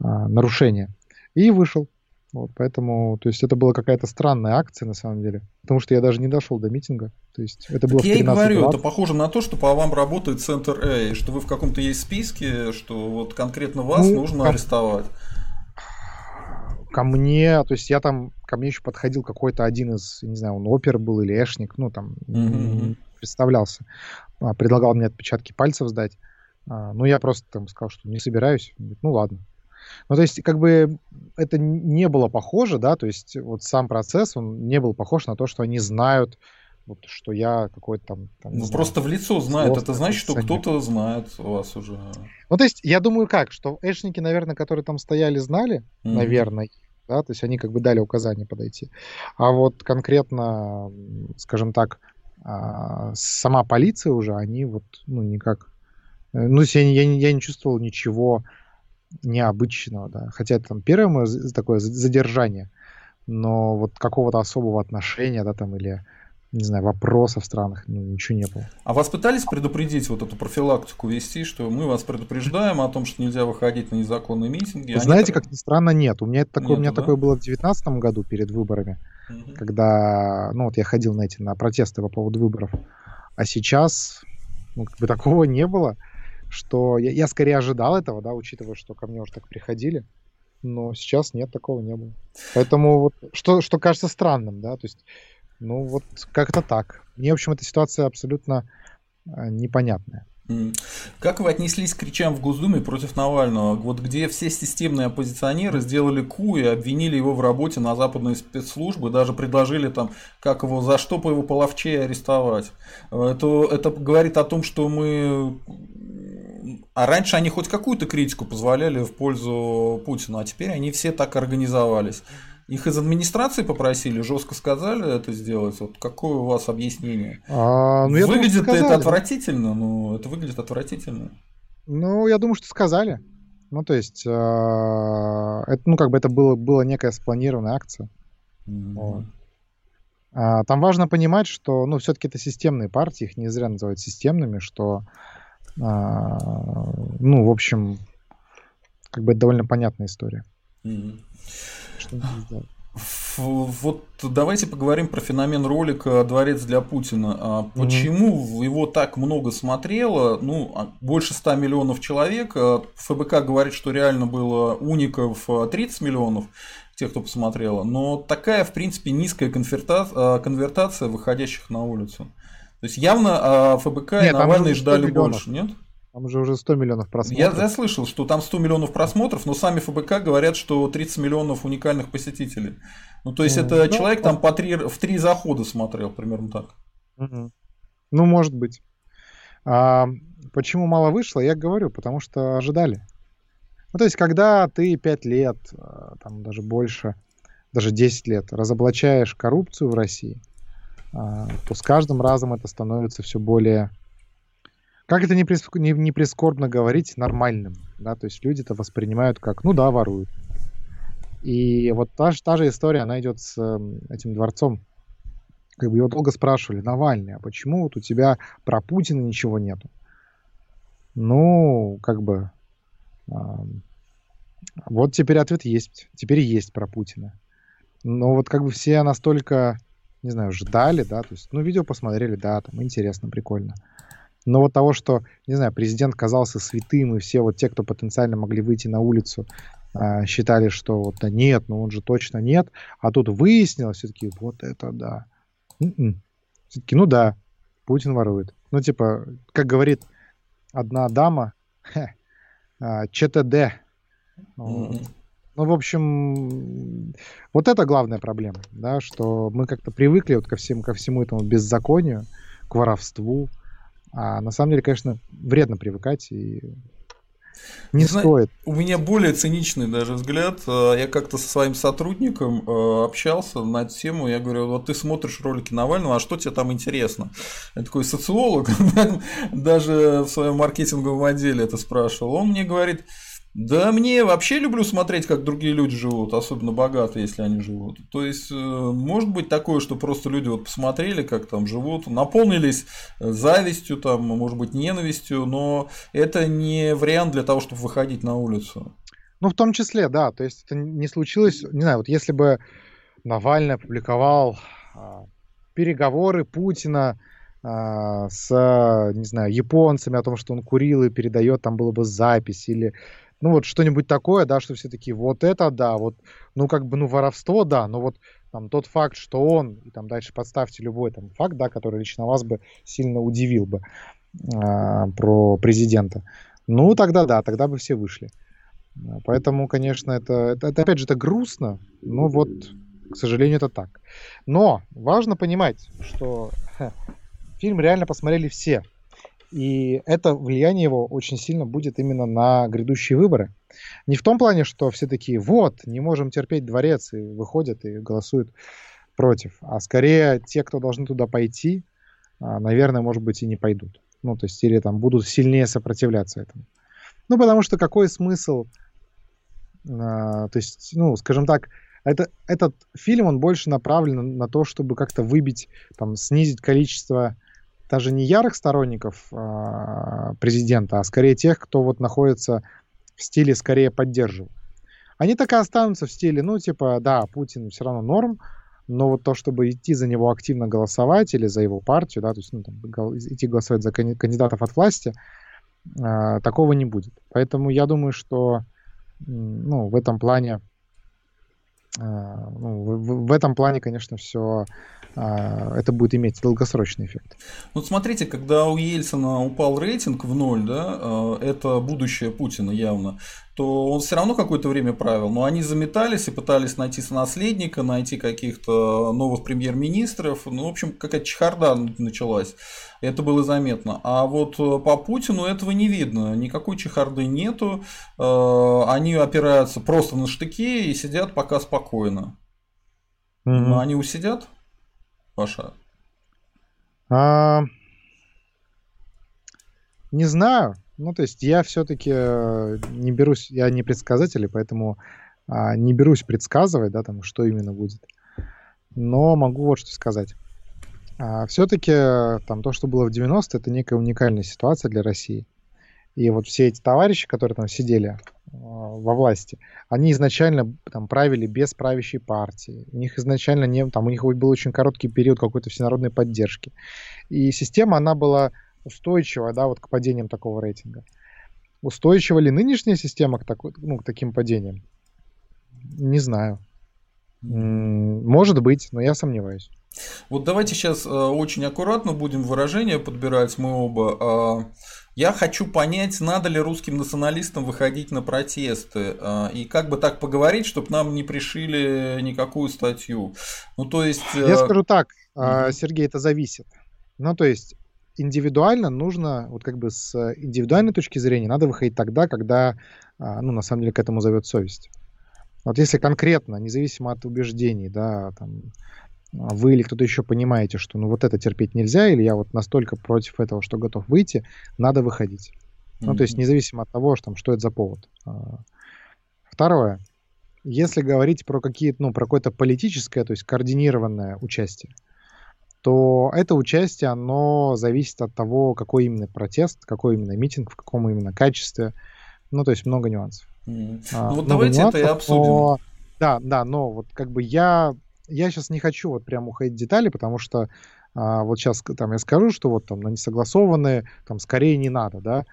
э, нарушения. И вышел. Вот, поэтому, то есть это была какая-то странная акция на самом деле, потому что я даже не дошел до митинга. То есть это было. Так я и говорю, 20. это похоже на то, что по вам работает центр A, что вы в каком-то есть списке, что вот конкретно вас ну, нужно ко... арестовать. Ко мне, то есть я там, ко мне еще подходил какой-то один из, не знаю, он опер был или эшник, ну там, mm-hmm представлялся. А, предлагал мне отпечатки пальцев сдать. А, ну, я просто там сказал, что не собираюсь. ну, ладно. Ну, то есть, как бы это не было похоже, да, то есть вот сам процесс, он не был похож на то, что они знают, вот, что я какой-то там... там ну, знаю, просто в лицо знают, это значит, что кто-то знает вас уже. Ну, то есть, я думаю, как, что эшники, наверное, которые там стояли, знали, mm-hmm. наверное, да, то есть они как бы дали указание подойти. А вот конкретно, скажем так, а сама полиция уже, они вот, ну, никак... Э, ну, я, я, я не чувствовал ничего необычного, да. Хотя там первое мое такое задержание, но вот какого-то особого отношения, да, там, или не знаю, вопросов странных, ну, ничего не было. А вас пытались предупредить вот эту профилактику вести, что мы вас предупреждаем о том, что нельзя выходить на незаконные митинги? Вы знаете, так... как ни странно, нет. У меня, это такое, Нету, у меня да? такое было в 2019 году перед выборами, угу. когда, ну, вот я ходил на эти, на протесты по поводу выборов. А сейчас, ну, как бы такого не было, что я, я скорее ожидал этого, да, учитывая, что ко мне уже так приходили но сейчас нет, такого не было. Поэтому вот что, что кажется странным, да, то есть ну, вот как-то так. Мне, в общем, эта ситуация абсолютно а, непонятная. Как вы отнеслись к кричам в Госдуме против Навального, вот где все системные оппозиционеры сделали ку и обвинили его в работе на западные спецслужбы, даже предложили там, как его, за что по его половчее арестовать. Это, это говорит о том, что мы... А раньше они хоть какую-то критику позволяли в пользу Путина, а теперь они все так организовались. Их из администрации попросили, жестко сказали это сделать. Вот какое у вас объяснение? А, ну, выглядит думаю, это отвратительно, ну это выглядит отвратительно. Ну, я думаю, что сказали. Ну, то есть, э, это, ну, как бы это было, было некая спланированная акция. Mm-hmm. Вот. А, там важно понимать, что, ну, все-таки это системные партии, их не зря называют системными, что, а, ну, в общем, как бы это довольно понятная история. Mm-hmm что Вот давайте поговорим про феномен ролика «Дворец для Путина». А почему mm-hmm. его так много смотрело? Ну, а больше 100 миллионов человек. А ФБК говорит, что реально было уников 30 миллионов тех, кто посмотрела. Но такая, в принципе, низкая конвертация, конвертация выходящих на улицу. То есть явно ФБК нет, и Навальный ждали миллионов. больше, нет? Там уже уже 100 миллионов просмотров. Я, я слышал, что там 100 миллионов просмотров, но сами ФБК говорят, что 30 миллионов уникальных посетителей. Ну, то есть, это ну, человек там по три, в три захода смотрел, примерно так. Mm-hmm. Ну, может быть. А, почему мало вышло, я говорю, потому что ожидали. Ну, то есть, когда ты 5 лет, а, там даже больше, даже 10 лет разоблачаешь коррупцию в России, а, то с каждым разом это становится все более как это не, прис... не, не прискорбно говорить, нормальным, да, то есть люди это воспринимают как, ну да, воруют. И вот та, та же история, она идет с эм, этим дворцом. Как бы его долго спрашивали, Навальный, а почему вот у тебя про Путина ничего нету? Ну, как бы, э, вот теперь ответ есть, теперь есть про Путина. Но вот как бы все настолько, не знаю, ждали, да, то есть, ну, видео посмотрели, да, там интересно, прикольно. Но вот того, что, не знаю, президент казался святым, и все вот те, кто потенциально могли выйти на улицу, а, считали, что вот да нет, ну он же точно нет, а тут выяснилось все-таки, вот это да. М-м. Все-таки, ну да, Путин ворует. Ну, типа, как говорит одна дама, а, ЧТД. Ну, ну, в общем, вот это главная проблема, да, что мы как-то привыкли вот ко всему, ко всему этому беззаконию, к воровству, а на самом деле, конечно, вредно привыкать и не Зна... стоит. У меня более циничный даже взгляд. А, я как-то со своим сотрудником а, общался на эту тему. Я говорю, вот ты смотришь ролики Навального, а что тебе там интересно? Я такой социолог, даже в своем маркетинговом отделе это спрашивал. Он мне говорит, да мне вообще люблю смотреть, как другие люди живут, особенно богатые, если они живут. То есть, э, может быть такое, что просто люди вот посмотрели, как там живут, наполнились завистью, там, может быть, ненавистью, но это не вариант для того, чтобы выходить на улицу. Ну, в том числе, да. То есть, это не случилось, не знаю, вот если бы Навальный опубликовал а, переговоры Путина а, с, не знаю, японцами о том, что он курил и передает, там было бы запись, или ну вот что-нибудь такое, да, что все таки вот это да, вот, ну как бы, ну воровство, да, но вот там тот факт, что он, и там дальше подставьте любой там факт, да, который лично вас бы сильно удивил бы э, про президента, ну тогда да, тогда бы все вышли. Поэтому, конечно, это, это, это опять же, это грустно, но вот, к сожалению, это так. Но важно понимать, что ха, фильм реально посмотрели все. И это влияние его очень сильно будет именно на грядущие выборы. Не в том плане, что все такие, вот, не можем терпеть дворец, и выходят и голосуют против. А скорее те, кто должны туда пойти, а, наверное, может быть, и не пойдут. Ну, то есть, или там будут сильнее сопротивляться этому. Ну, потому что какой смысл, а, то есть, ну, скажем так, это, этот фильм, он больше направлен на то, чтобы как-то выбить, там, снизить количество даже не ярых сторонников э, президента, а скорее тех, кто вот находится в стиле скорее поддерживает. Они так и останутся в стиле, ну, типа, да, Путин все равно норм, но вот то, чтобы идти за него активно голосовать или за его партию, да, то есть ну, там, идти голосовать за кандидатов от власти, э, такого не будет. Поэтому я думаю, что ну, в этом плане э, ну, в, в этом плане, конечно, все это будет иметь долгосрочный эффект. Ну, смотрите, когда у Ельцина упал рейтинг в ноль, да, а, это будущее Путина явно, то он все равно какое-то время правил, но они заметались и пытались найти наследника, найти каких-то новых премьер-министров, ну, в общем, какая-то чехарда началась, это было заметно. А вот э, по Путину этого не видно, никакой чехарды нету, э, они опираются просто на штыки и сидят пока спокойно. Mm-hmm. Они усидят? Паша? А, не знаю. Ну, то есть я все-таки э, не берусь, я не предсказатель, поэтому а, не берусь предсказывать, да, там, что именно будет. Но могу вот что сказать. А, все-таки там то, что было в 90-е, это некая уникальная ситуация для России. И вот все эти товарищи, которые там сидели, Э, во власти, они изначально там правили без правящей партии. У них изначально не, там у них был очень короткий период какой-то всенародной поддержки. И система, она была устойчива, да, вот к падениям такого рейтинга. Устойчива ли нынешняя система к, такой, ну, к таким падениям? Не знаю. Может быть, но я сомневаюсь. Вот давайте сейчас э, очень аккуратно будем выражения подбирать мы оба. А, я хочу понять, надо ли русским националистам выходить на протесты э, и как бы так поговорить, чтобы нам не пришили никакую статью. Ну то есть. Э, Я скажу так, угу. Сергей, это зависит. Ну то есть индивидуально нужно, вот как бы с индивидуальной точки зрения, надо выходить тогда, когда, ну, на самом деле, к этому зовет совесть. Вот если конкретно, независимо от убеждений, да, там, а вы или кто-то еще понимаете, что ну вот это терпеть нельзя, или я вот настолько против этого, что готов выйти, надо выходить. Mm-hmm. Ну, то есть независимо от того, что, там, что это за повод. А, второе. Если говорить про какие-то, ну, про какое-то политическое, то есть координированное участие, то это участие, оно зависит от того, какой именно протест, какой именно митинг, в каком именно качестве. Ну, то есть много нюансов. Mm. А, ну, вот давайте нюансов, это и обсудим. Но, да, да, но вот как бы я я сейчас не хочу вот прям уходить в детали, потому что а, вот сейчас там я скажу, что вот там на несогласованные, там скорее не надо, да,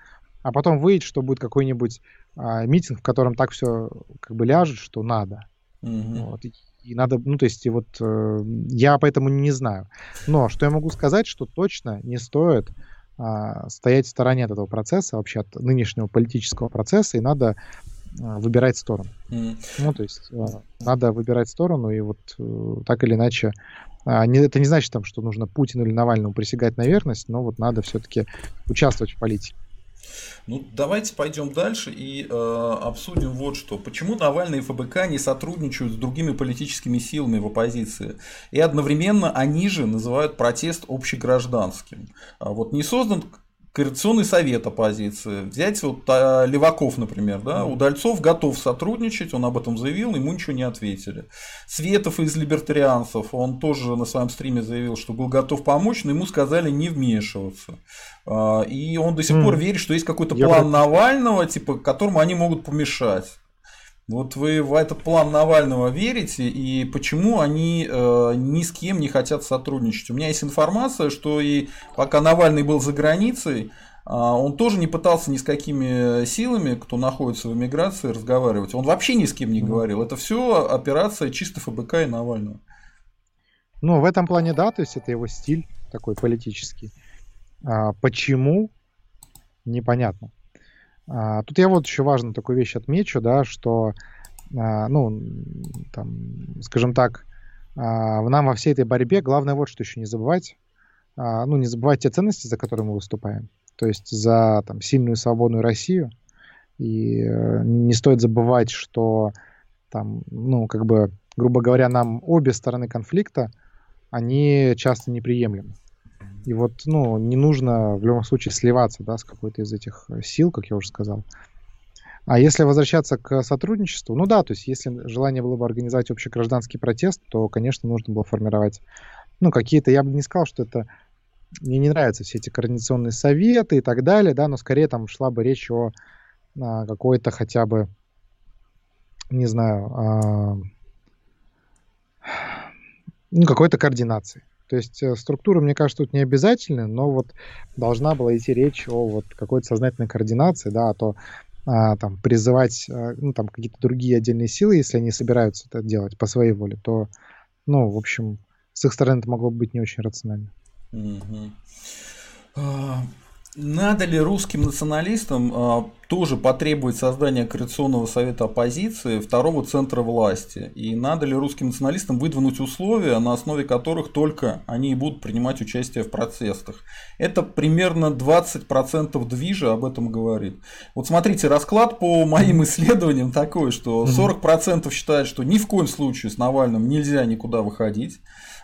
а потом выйдет, что будет какой-нибудь а, митинг, в котором так все как бы ляжет, что надо. Mm-hmm. Вот, и, и надо, ну то есть и вот э, я поэтому не знаю. Но что я могу сказать, что точно не стоит а, стоять в стороне от этого процесса, вообще от нынешнего политического процесса, и надо выбирать сторону. Mm. Ну, то есть а, надо выбирать сторону, и вот э, так или иначе, а, это не значит, там, что нужно Путину или Навальному присягать на верность, но вот надо все-таки участвовать в политике. Ну, давайте пойдем дальше и э, обсудим вот что. Почему Навальный и ФБК не сотрудничают с другими политическими силами в оппозиции? И одновременно они же называют протест общегражданским. А вот не создан Координационный совет оппозиции. Взять вот а, Леваков, например, да, Удальцов готов сотрудничать, он об этом заявил, ему ничего не ответили. Светов из либертарианцев, он тоже на своем стриме заявил, что был готов помочь, но ему сказали не вмешиваться. А, и он до сих mm. пор верит, что есть какой-то план Навального, типа, которому они могут помешать. Вот вы в этот план Навального верите, и почему они э, ни с кем не хотят сотрудничать? У меня есть информация, что и пока Навальный был за границей, э, он тоже не пытался ни с какими силами, кто находится в эмиграции, разговаривать. Он вообще ни с кем не говорил. Это все операция чисто ФБК и Навального. Ну, в этом плане, да, то есть это его стиль такой политический. А почему? Непонятно. А, тут я вот еще важную такую вещь отмечу, да, что, а, ну, там, скажем так, а, нам во всей этой борьбе главное вот что еще не забывать, а, ну, не забывать те ценности, за которые мы выступаем, то есть за там, сильную свободную Россию, и э, не стоит забывать, что там, ну, как бы, грубо говоря, нам обе стороны конфликта, они часто неприемлемы. И вот, ну, не нужно в любом случае сливаться, да, с какой-то из этих э, сил, как я уже сказал. А если возвращаться к сотрудничеству, ну да, то есть если желание было бы организовать общегражданский протест, то, конечно, нужно было формировать, ну, какие-то, я бы не сказал, что это мне не нравятся все эти координационные советы и так далее, да, но скорее там шла бы речь о а, какой-то хотя бы, не знаю, а, ну, какой-то координации. То есть э, структура, мне кажется, тут не обязательны, но вот должна была идти речь о вот какой-то сознательной координации, да, а то а, там призывать а, ну, там какие-то другие отдельные силы, если они собираются это делать по своей воле, то, ну, в общем, с их стороны это могло быть не очень рационально. Угу. Надо ли русским националистам а, тоже потребовать создания Координационного совета оппозиции, второго центра власти? И надо ли русским националистам выдвинуть условия, на основе которых только они и будут принимать участие в процессах? Это примерно 20% движа об этом говорит. Вот смотрите, расклад по моим исследованиям такой, что 40% считают, что ни в коем случае с Навальным нельзя никуда выходить.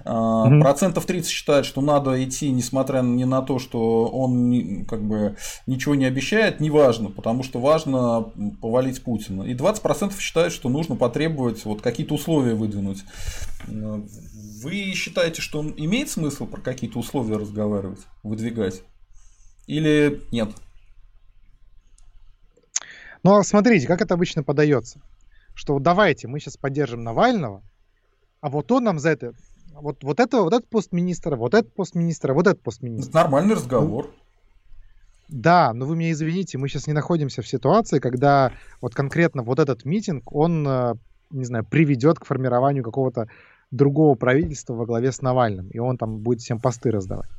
Mm-hmm. Процентов 30 считают, что надо идти, несмотря ни на то, что он как бы ничего не обещает, неважно, потому что важно повалить Путина. И 20% считают, что нужно потребовать вот какие-то условия выдвинуть. Вы считаете, что имеет смысл про какие-то условия разговаривать, выдвигать? Или нет? Ну, а смотрите, как это обычно подается. Что давайте, мы сейчас поддержим Навального, а вот он нам за это вот, вот это, вот этот пост министра, вот этот пост министра, вот этот пост министра. Нормальный разговор. Да, но вы меня извините, мы сейчас не находимся в ситуации, когда вот конкретно вот этот митинг, он, э, не знаю, приведет к формированию какого-то другого правительства во главе с Навальным, и он там будет всем посты раздавать.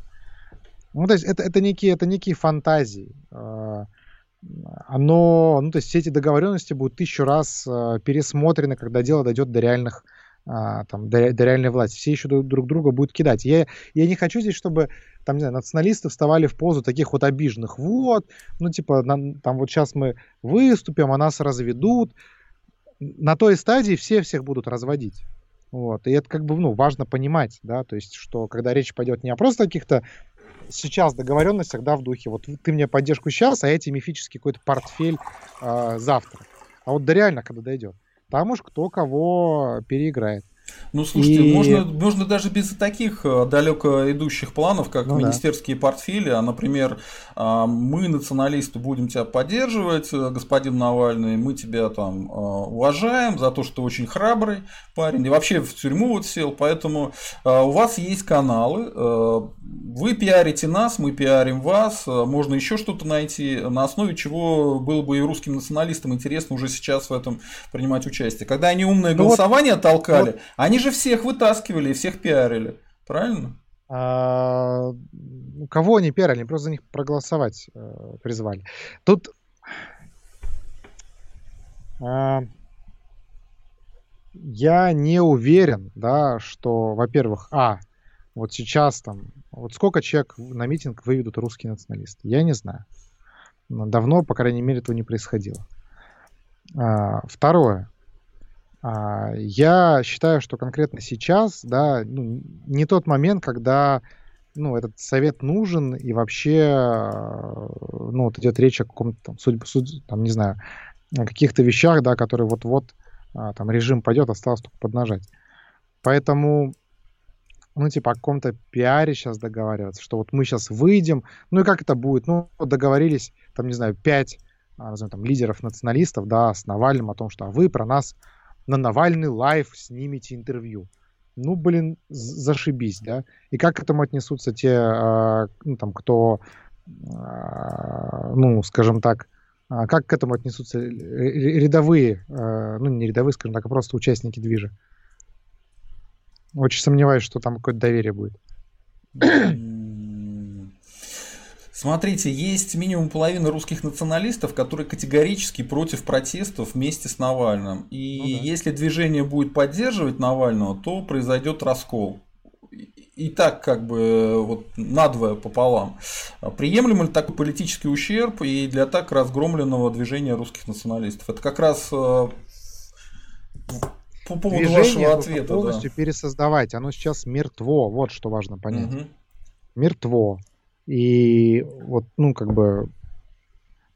Ну, то есть это, это, некие, это некие фантазии. Э, оно, ну, то есть все эти договоренности будут тысячу раз э, пересмотрены, когда дело дойдет до реальных а, там, до, до реальной власти. Все еще друг друга будут кидать. Я, я не хочу здесь, чтобы там, не знаю, националисты вставали в позу таких вот обиженных. Вот, ну, типа, на, там вот сейчас мы выступим, а нас разведут. На той стадии все всех будут разводить. Вот. И это как бы, ну, важно понимать, да, то есть, что когда речь пойдет не о просто каких-то сейчас договоренностях, да, в духе, вот ты мне поддержку сейчас, а эти мифический какой-то портфель э, завтра. А вот до реально, когда дойдет. Там уж кто кого переиграет. Ну, слушайте, и... можно, можно даже без таких э, далеко идущих планов, как ну, министерские да. портфели, а, например, а, мы, националисты, будем тебя поддерживать, э, господин Навальный, мы тебя там э, уважаем за то, что ты очень храбрый парень, и вообще в тюрьму вот сел, поэтому у вас есть каналы, вы пиарите нас, мы пиарим вас, можно еще что-то найти, на основе чего было бы и русским националистам интересно уже сейчас в этом принимать участие. Когда они умное ну, голосование вот, толкали, вот они же всех вытаскивали и всех пиарили, правильно? А, кого они пиарили? Просто за них проголосовать э, призвали. Тут э, я не уверен, да, что, во-первых, а, вот сейчас там, вот сколько человек на митинг выведут русские националисты? Я не знаю. Давно, по крайней мере, этого не происходило. А, второе. А, я считаю, что конкретно сейчас, да, ну, не тот момент, когда ну, этот совет нужен, и вообще, ну, вот идет речь о каком-то там, судьбе, судь, там, не знаю, каких-то вещах, да, которые вот-вот а, там режим пойдет, осталось только поднажать. Поэтому, ну, типа, о каком-то пиаре сейчас договариваться, что вот мы сейчас выйдем, ну и как это будет? Ну, договорились, там, не знаю, пять, а, назовем, там, лидеров националистов, да, с Навальным о том, что а вы про нас на Навальный Live снимете интервью. Ну, блин, зашибись, да? И как к этому отнесутся те, а, ну, там, кто, а, ну, скажем так, а, как к этому отнесутся рядовые, ну, не рядовые, скажем так, а просто участники движа? Очень сомневаюсь, что там какое-то доверие будет. Смотрите, есть минимум половина русских националистов, которые категорически против протестов вместе с Навальным. И ну, да. если движение будет поддерживать Навального, то произойдет раскол. И так как бы вот надвое пополам. Приемлем ли такой политический ущерб и для так разгромленного движения русских националистов? Это как раз э, по поводу Движение вашего ответа. полностью да. пересоздавать. Оно сейчас мертво. Вот что важно понять. Угу. Мертво. И вот, ну, как бы,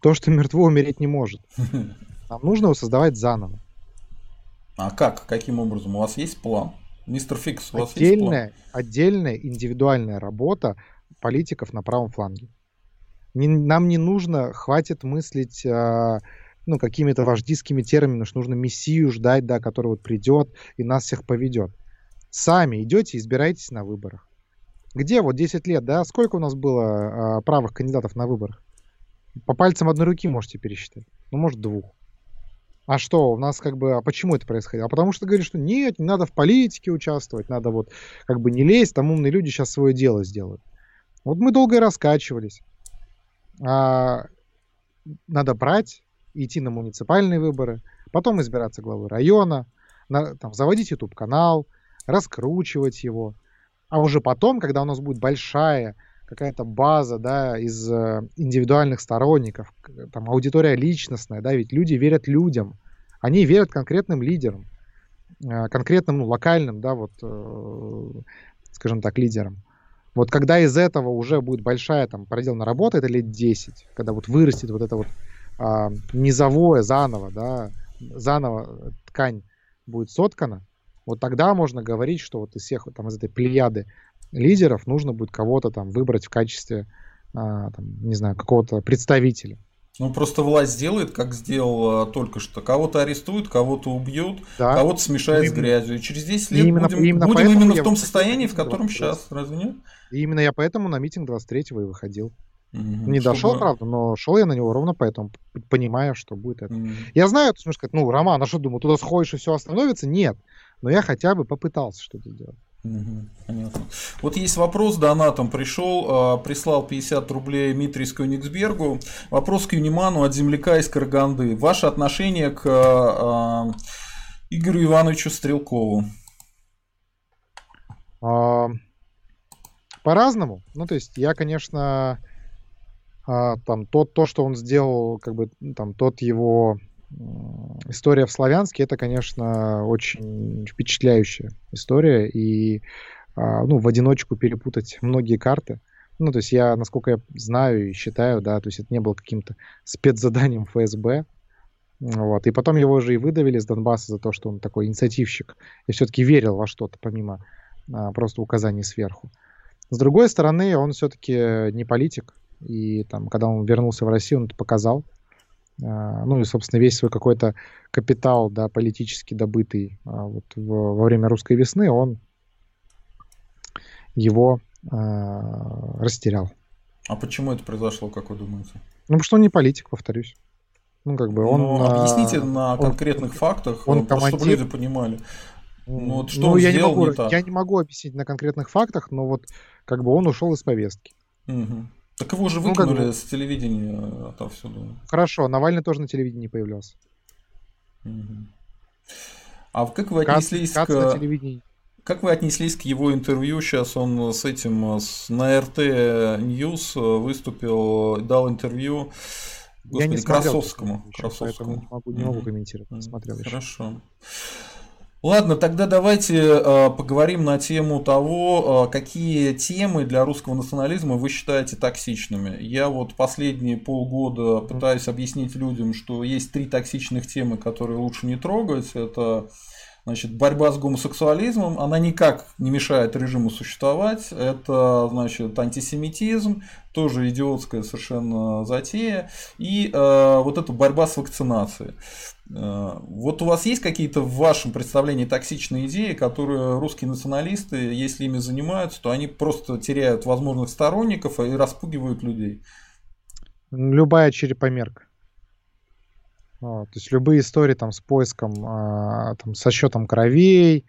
то, что мертво, умереть не может. Нам нужно его создавать заново. А как? Каким образом? У вас есть план? Мистер Фикс, у вас отдельная, есть план? Отдельная индивидуальная работа политиков на правом фланге. Не, нам не нужно, хватит мыслить э, ну, какими-то вождистскими терминами, что нужно мессию ждать, да, который вот придет и нас всех поведет. Сами идете, избирайтесь на выборах. Где вот 10 лет, да, сколько у нас было э, правых кандидатов на выборах? По пальцам одной руки можете пересчитать. Ну, может, двух. А что, у нас как бы, а почему это происходило? А потому что говорят, что нет, не надо в политике участвовать, надо вот как бы не лезть, там умные люди сейчас свое дело сделают. Вот мы долго и раскачивались. А, надо брать, идти на муниципальные выборы, потом избираться главой района, на, там, заводить YouTube-канал, раскручивать его. А уже потом, когда у нас будет большая какая-то база, да, из э, индивидуальных сторонников, там аудитория личностная, да, ведь люди верят людям, они верят конкретным лидерам, э, конкретным, ну, локальным, да, вот, э, скажем так, лидерам. Вот когда из этого уже будет большая там проделана работа, это лет 10, когда вот вырастет вот это вот а, низовое заново, да, заново ткань будет соткана, вот тогда можно говорить, что вот из всех там из этой плеяды лидеров нужно будет кого-то там выбрать в качестве, а, там, не знаю, какого-то представителя. Ну, просто власть сделает, как сделала а, только что. Кого-то арестуют, кого-то убьют, да. кого-то смешает ну, с грязью. И через 10 лет именно, будем именно, будем именно в том состоянии, в котором сейчас. Разве нет? И именно я поэтому на митинг 23-го и выходил. Угу, не чтобы... дошел, правда, но шел я на него ровно поэтому, понимая, что будет это. Угу. Я знаю, ты сможешь сказать, ну, Роман, а что думал, туда сходишь и все остановится? Нет. Но я хотя бы попытался что-то сделать. Угу, понятно. Вот есть вопрос, донатом пришел, а, прислал 50 рублей Дмитрий Скёнигсбергу. Вопрос к Юниману от земляка из Караганды. Ваше отношение к а, Игорю Ивановичу Стрелкову? А, по-разному. Ну, то есть, я, конечно, а, там, тот, то, что он сделал, как бы, там, тот его история в Славянске это, конечно, очень впечатляющая история. И а, ну, в одиночку перепутать многие карты. Ну, то есть я, насколько я знаю и считаю, да, то есть это не было каким-то спецзаданием ФСБ. Вот. И потом его же и выдавили с Донбасса за то, что он такой инициативщик. И все-таки верил во что-то, помимо а, просто указаний сверху. С другой стороны, он все-таки не политик. И там, когда он вернулся в Россию, он это показал. А, ну и, собственно, весь свой какой-то капитал, да, политически добытый а, вот в, во время русской весны, он его э, растерял. А почему это произошло, как вы думаете? Ну, потому что он не политик, повторюсь. Ну, как бы он... Ну, объясните на конкретных он, фактах, он командир... чтобы люди понимали. Ну, вот что ну, он я сделал не могу, не так? Я не могу объяснить на конкретных фактах, но вот как бы он ушел из повестки. Угу. Так его уже выкинули ну, как с телевидения отовсюду. Хорошо, Навальный тоже на телевидении появлялся. Угу. А как вы отнеслись Кац, к... Кац на телевидении. Как вы отнеслись к его интервью? Сейчас он с этим с, на RT News выступил, дал интервью господи, Я не Красовскому. Красовскому. Не могу, не могу комментировать, не смотрел Хорошо. Еще. Ладно, тогда давайте э, поговорим на тему того, э, какие темы для русского национализма вы считаете токсичными. Я вот последние полгода пытаюсь объяснить людям, что есть три токсичных темы, которые лучше не трогать. Это Значит, борьба с гомосексуализмом, она никак не мешает режиму существовать. Это, значит, антисемитизм, тоже идиотская совершенно затея. И э, вот эта борьба с вакцинацией. Э, вот у вас есть какие-то в вашем представлении токсичные идеи, которые русские националисты, если ими занимаются, то они просто теряют возможных сторонников и распугивают людей? Любая черепомерка. Вот, то есть любые истории там с поиском, а, там, со счетом кровей,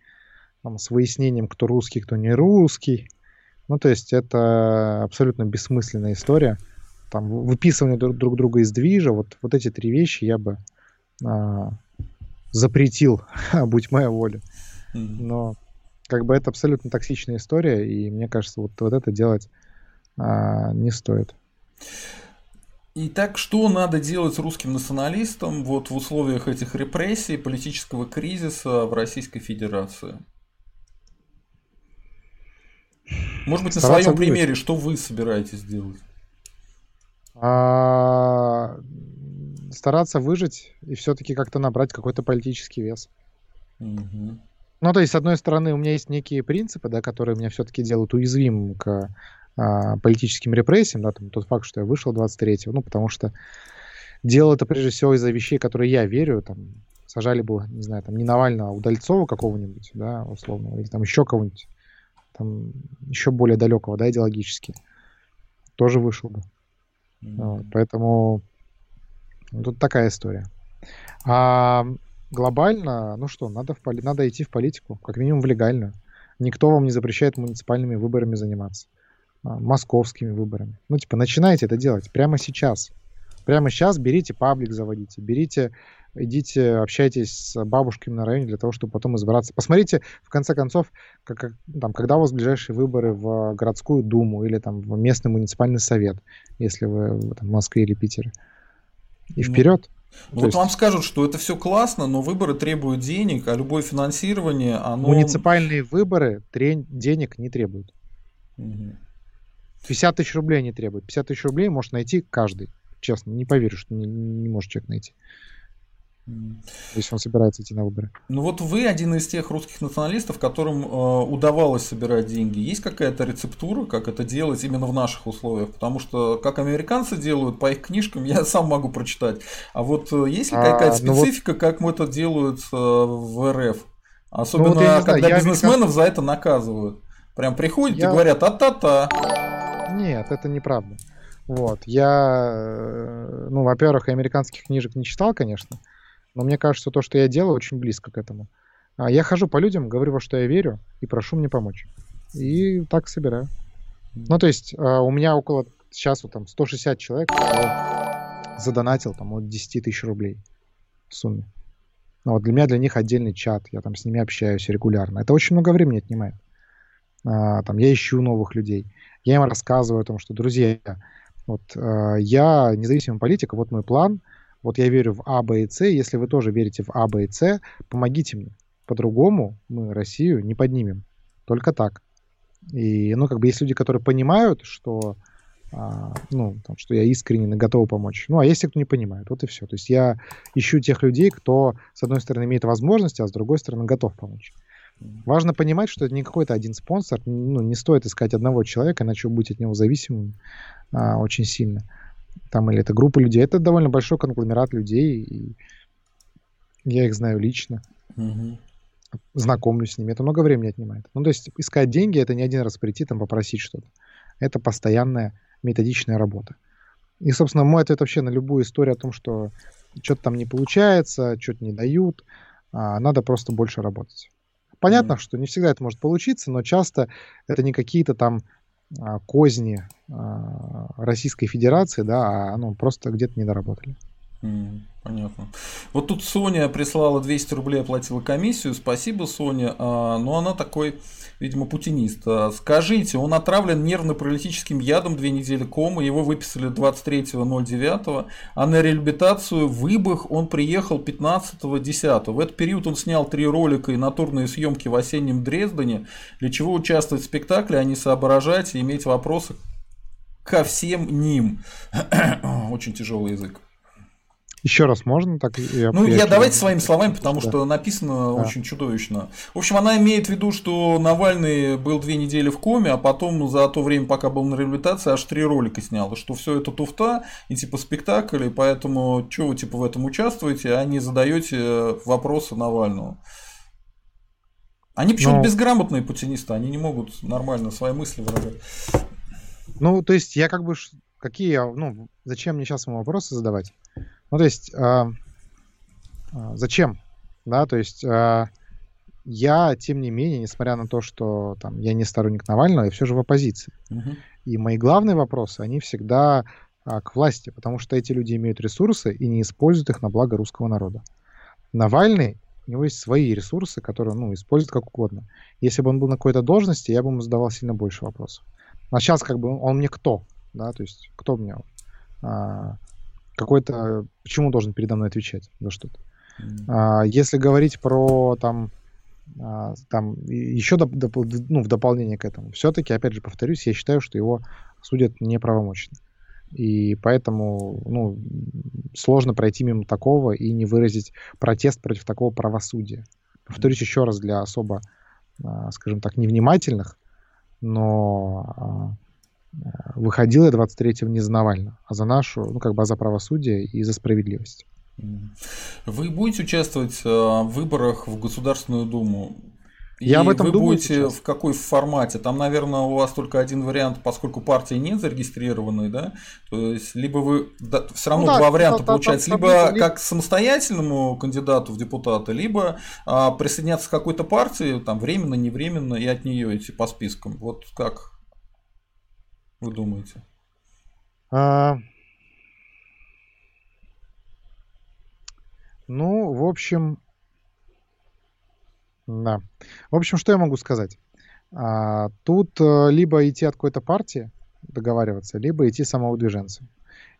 там, с выяснением, кто русский, кто не русский. Ну, то есть это абсолютно бессмысленная история. Там выписывание друг, друг друга из движа, вот, вот эти три вещи я бы а, запретил, будь моя воля. Но как бы это абсолютно токсичная история, и мне кажется, вот, вот это делать а, не стоит. Итак, что надо делать русским националистам вот в условиях этих репрессий, политического кризиса в Российской Федерации? Может быть, на своем примере, что вы собираетесь делать? А, стараться выжить и все-таки как-то набрать какой-то политический вес. Угу. Ну, то есть, с одной стороны, у меня есть некие принципы, да, которые меня все-таки делают уязвимым к а, политическим репрессиям, да, там, тот факт, что я вышел 23-го, ну, потому что делал это прежде всего из-за вещей, которые я верю, там, сажали бы, не знаю, там, не Навального, а Удальцова какого-нибудь, да, условно, или там еще кого-нибудь, там, еще более далекого, да, идеологически, тоже вышел бы. Mm-hmm. Вот, поэтому ну, тут такая история. А глобально, ну что, надо, в поли... надо идти в политику, как минимум в легальную. Никто вам не запрещает муниципальными выборами заниматься, московскими выборами. Ну, типа, начинайте это делать прямо сейчас. Прямо сейчас берите паблик, заводите, берите, идите, общайтесь с бабушками на районе для того, чтобы потом избраться. Посмотрите, в конце концов, как, как, там, когда у вас ближайшие выборы в городскую думу или там в местный муниципальный совет, если вы там, в Москве или Питере. И ну, вперед. Ну, вот есть... вам скажут, что это все классно, но выборы требуют денег, а любое финансирование, оно... Муниципальные выборы трен... денег не требуют. Угу. 50 тысяч рублей не требуют. 50 тысяч рублей может найти каждый. Честно, не поверю, что не, не может человек найти. Если он собирается идти на выборы. Ну вот вы один из тех русских националистов, которым э, удавалось собирать деньги. Есть какая-то рецептура, как это делать именно в наших условиях? Потому что как американцы делают по их книжкам, я сам могу прочитать. А вот э, есть ли какая-то а, специфика, ну вот... как мы это делают э, в РФ? Особенно, ну, вот когда знаю, бизнесменов американ... за это наказывают. Прям приходят я... и говорят, а-та-та. Нет, это неправда. Вот. Я, э, ну, во-первых, американских книжек не читал, конечно, но мне кажется, то, что я делаю, очень близко к этому. А я хожу по людям, говорю, во что я верю, и прошу мне помочь. И так собираю. Ну, то есть, а, у меня около сейчас вот там 160 человек задонатил там от 10 тысяч рублей в сумме. Но вот для меня, для них отдельный чат, я там с ними общаюсь регулярно. Это очень много времени отнимает. А, там я ищу новых людей. Я им рассказываю о том, что, друзья, вот э, я независимый политик, вот мой план, вот я верю в А, Б и С, если вы тоже верите в А, Б и С, помогите мне. По-другому мы Россию не поднимем. Только так. И, ну, как бы есть люди, которые понимают, что, а, ну, там, что я искренне готов помочь. Ну, а есть те, кто не понимает. Вот и все. То есть я ищу тех людей, кто, с одной стороны, имеет возможность, а с другой стороны, готов помочь. Важно понимать, что это не какой-то один спонсор. Ну, не стоит искать одного человека, иначе вы будете от него зависимым а, очень сильно. Там или это группа людей. Это довольно большой конгломерат людей. И я их знаю лично. Угу. Знакомлюсь с ними. Это много времени отнимает. Ну, то есть искать деньги это не один раз прийти там попросить что-то. Это постоянная методичная работа. И, собственно, мой ответ вообще на любую историю о том, что что-то там не получается, что-то не дают, а, надо просто больше работать. Понятно, mm-hmm. что не всегда это может получиться, но часто это не какие-то там а, козни а, Российской Федерации, да, а ну, просто где-то не доработали. Mm, понятно. Вот тут Соня прислала 200 рублей, оплатила комиссию. Спасибо, Соня. А, но она такой видимо, путинист. А, скажите, он отравлен нервно-паралитическим ядом две недели комы, его выписали 23.09, а на реабилитацию в Ибах он приехал 15.10. В этот период он снял три ролика и натурные съемки в осеннем Дрездене, для чего участвовать в спектакле, а не соображать и иметь вопросы ко всем ним. Очень тяжелый язык. Еще раз можно так? Я, ну, я, я давайте своими словами, потому да. что написано да. очень чудовищно. В общем, она имеет в виду, что Навальный был две недели в коме, а потом за то время, пока был на реабилитации, аж три ролика снял. что все это туфта и типа спектакль, и поэтому что вы типа в этом участвуете, а не задаете вопросы Навальному. Они почему-то Но... безграмотные путинисты, они не могут нормально свои мысли выражать. Ну, то есть я как бы какие, ну, зачем мне сейчас ему вопросы задавать? Ну, то есть, э, зачем? Да, то есть, э, я, тем не менее, несмотря на то, что там, я не сторонник Навального, я все же в оппозиции. Uh-huh. И мои главные вопросы, они всегда э, к власти, потому что эти люди имеют ресурсы и не используют их на благо русского народа. Навальный, у него есть свои ресурсы, которые, ну, использует как угодно. Если бы он был на какой-то должности, я бы ему задавал сильно больше вопросов. А сейчас как бы он мне кто? Да, то есть кто мне? А, какой-то... Почему должен передо мной отвечать за что-то? Mm. А, если говорить про там а, там еще доп, доп, ну, в дополнение к этому, все-таки, опять же, повторюсь, я считаю, что его судят неправомочно. И поэтому ну, сложно пройти мимо такого и не выразить протест против такого правосудия. Повторюсь еще раз для особо, а, скажем так, невнимательных, но а, выходил я 23-го не за Навального, а за нашу, ну как бы за правосудие и за справедливость. Вы будете участвовать в выборах в Государственную Думу? Я об этом вы думаю будете сейчас. в какой формате? Там, наверное, у вас только один вариант, поскольку партии нет зарегистрированной, да? То есть, либо вы да, все равно ну, два да, варианта да, получается, да, либо либо... как самостоятельному кандидату в депутаты, либо а, присоединяться к какой-то партии, там временно, не временно, и от нее идти по спискам. Вот как вы думаете? А... Ну, в общем, да. В общем, что я могу сказать? А, тут э, либо идти от какой-то партии, договариваться, либо идти самовыдвиженцем.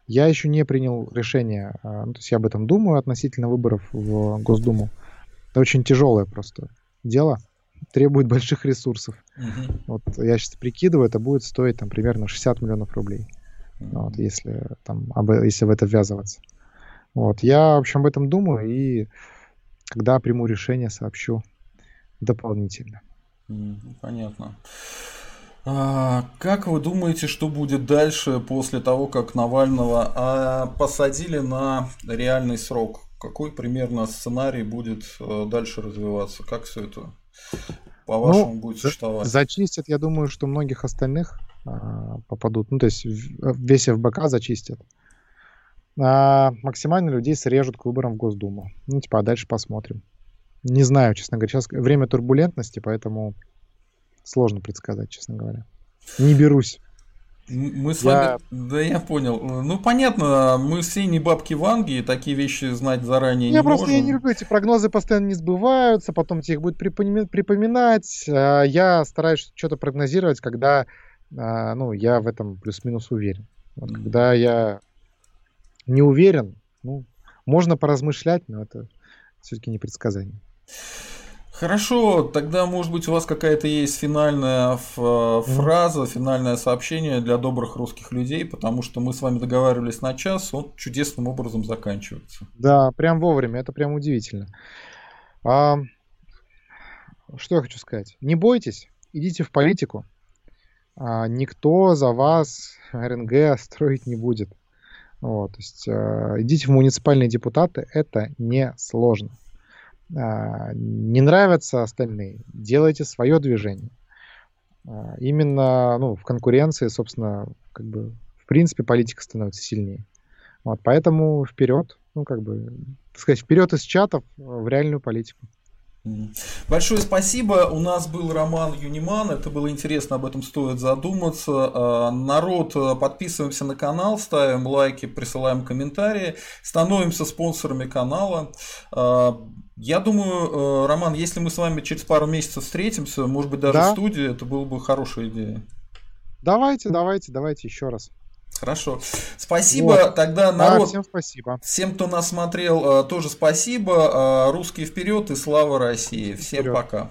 Я еще не принял решение, а, ну, то есть я об этом думаю относительно выборов в Госдуму. Это очень тяжелое просто дело, требует больших ресурсов. Угу. Вот я сейчас прикидываю, это будет стоить там примерно 60 миллионов рублей, угу. вот, если там об, если в это ввязываться. Вот я в общем об этом думаю и когда приму решение, сообщу дополнительно. Понятно. А, как вы думаете, что будет дальше после того, как Навального а, посадили на реальный срок? Какой примерно сценарий будет а, дальше развиваться? Как все это по-вашему ну, будет существовать? Зачистят, я думаю, что многих остальных а, попадут. Ну, то есть весь ФБК зачистят. А максимально людей срежут к выборам в Госдуму. Ну, типа, а дальше посмотрим. Не знаю, честно говоря. Сейчас время турбулентности, поэтому сложно предсказать, честно говоря. Не берусь. Мы с я... вами, да я понял. Ну понятно, мы все не бабки Ванги, такие вещи знать заранее я не просто, можем. Я не люблю, эти прогнозы постоянно не сбываются, потом тебе их будет припоминать. А я стараюсь что-то прогнозировать, когда а, ну, я в этом плюс-минус уверен. Вот, когда я не уверен, ну, можно поразмышлять, но это все-таки не предсказание. Хорошо, тогда, может быть, у вас какая-то есть финальная фраза, финальное сообщение для добрых русских людей, потому что мы с вами договаривались на час, он чудесным образом заканчивается. Да, прям вовремя, это прям удивительно. А, что я хочу сказать? Не бойтесь, идите в политику. А, никто за вас РНГ строить не будет. Вот, то есть а, идите в муниципальные депутаты, это не сложно. А, не нравятся остальные, делайте свое движение. А, именно ну, в конкуренции, собственно, как бы в принципе политика становится сильнее. Вот, поэтому вперед, ну как бы, так сказать, вперед из чатов в реальную политику. Большое спасибо. У нас был Роман Юниман. Это было интересно, об этом стоит задуматься. А, народ, подписываемся на канал, ставим лайки, присылаем комментарии, становимся спонсорами канала. Я думаю, э, Роман, если мы с вами через пару месяцев встретимся, может быть, даже да. в студии, это была бы хорошая идея. Давайте, давайте, давайте еще раз. Хорошо. Спасибо. Вот. Тогда народ. Да, всем спасибо. Всем, кто нас смотрел, э, тоже спасибо. Э, русские вперед и слава России. Всем вперед. пока.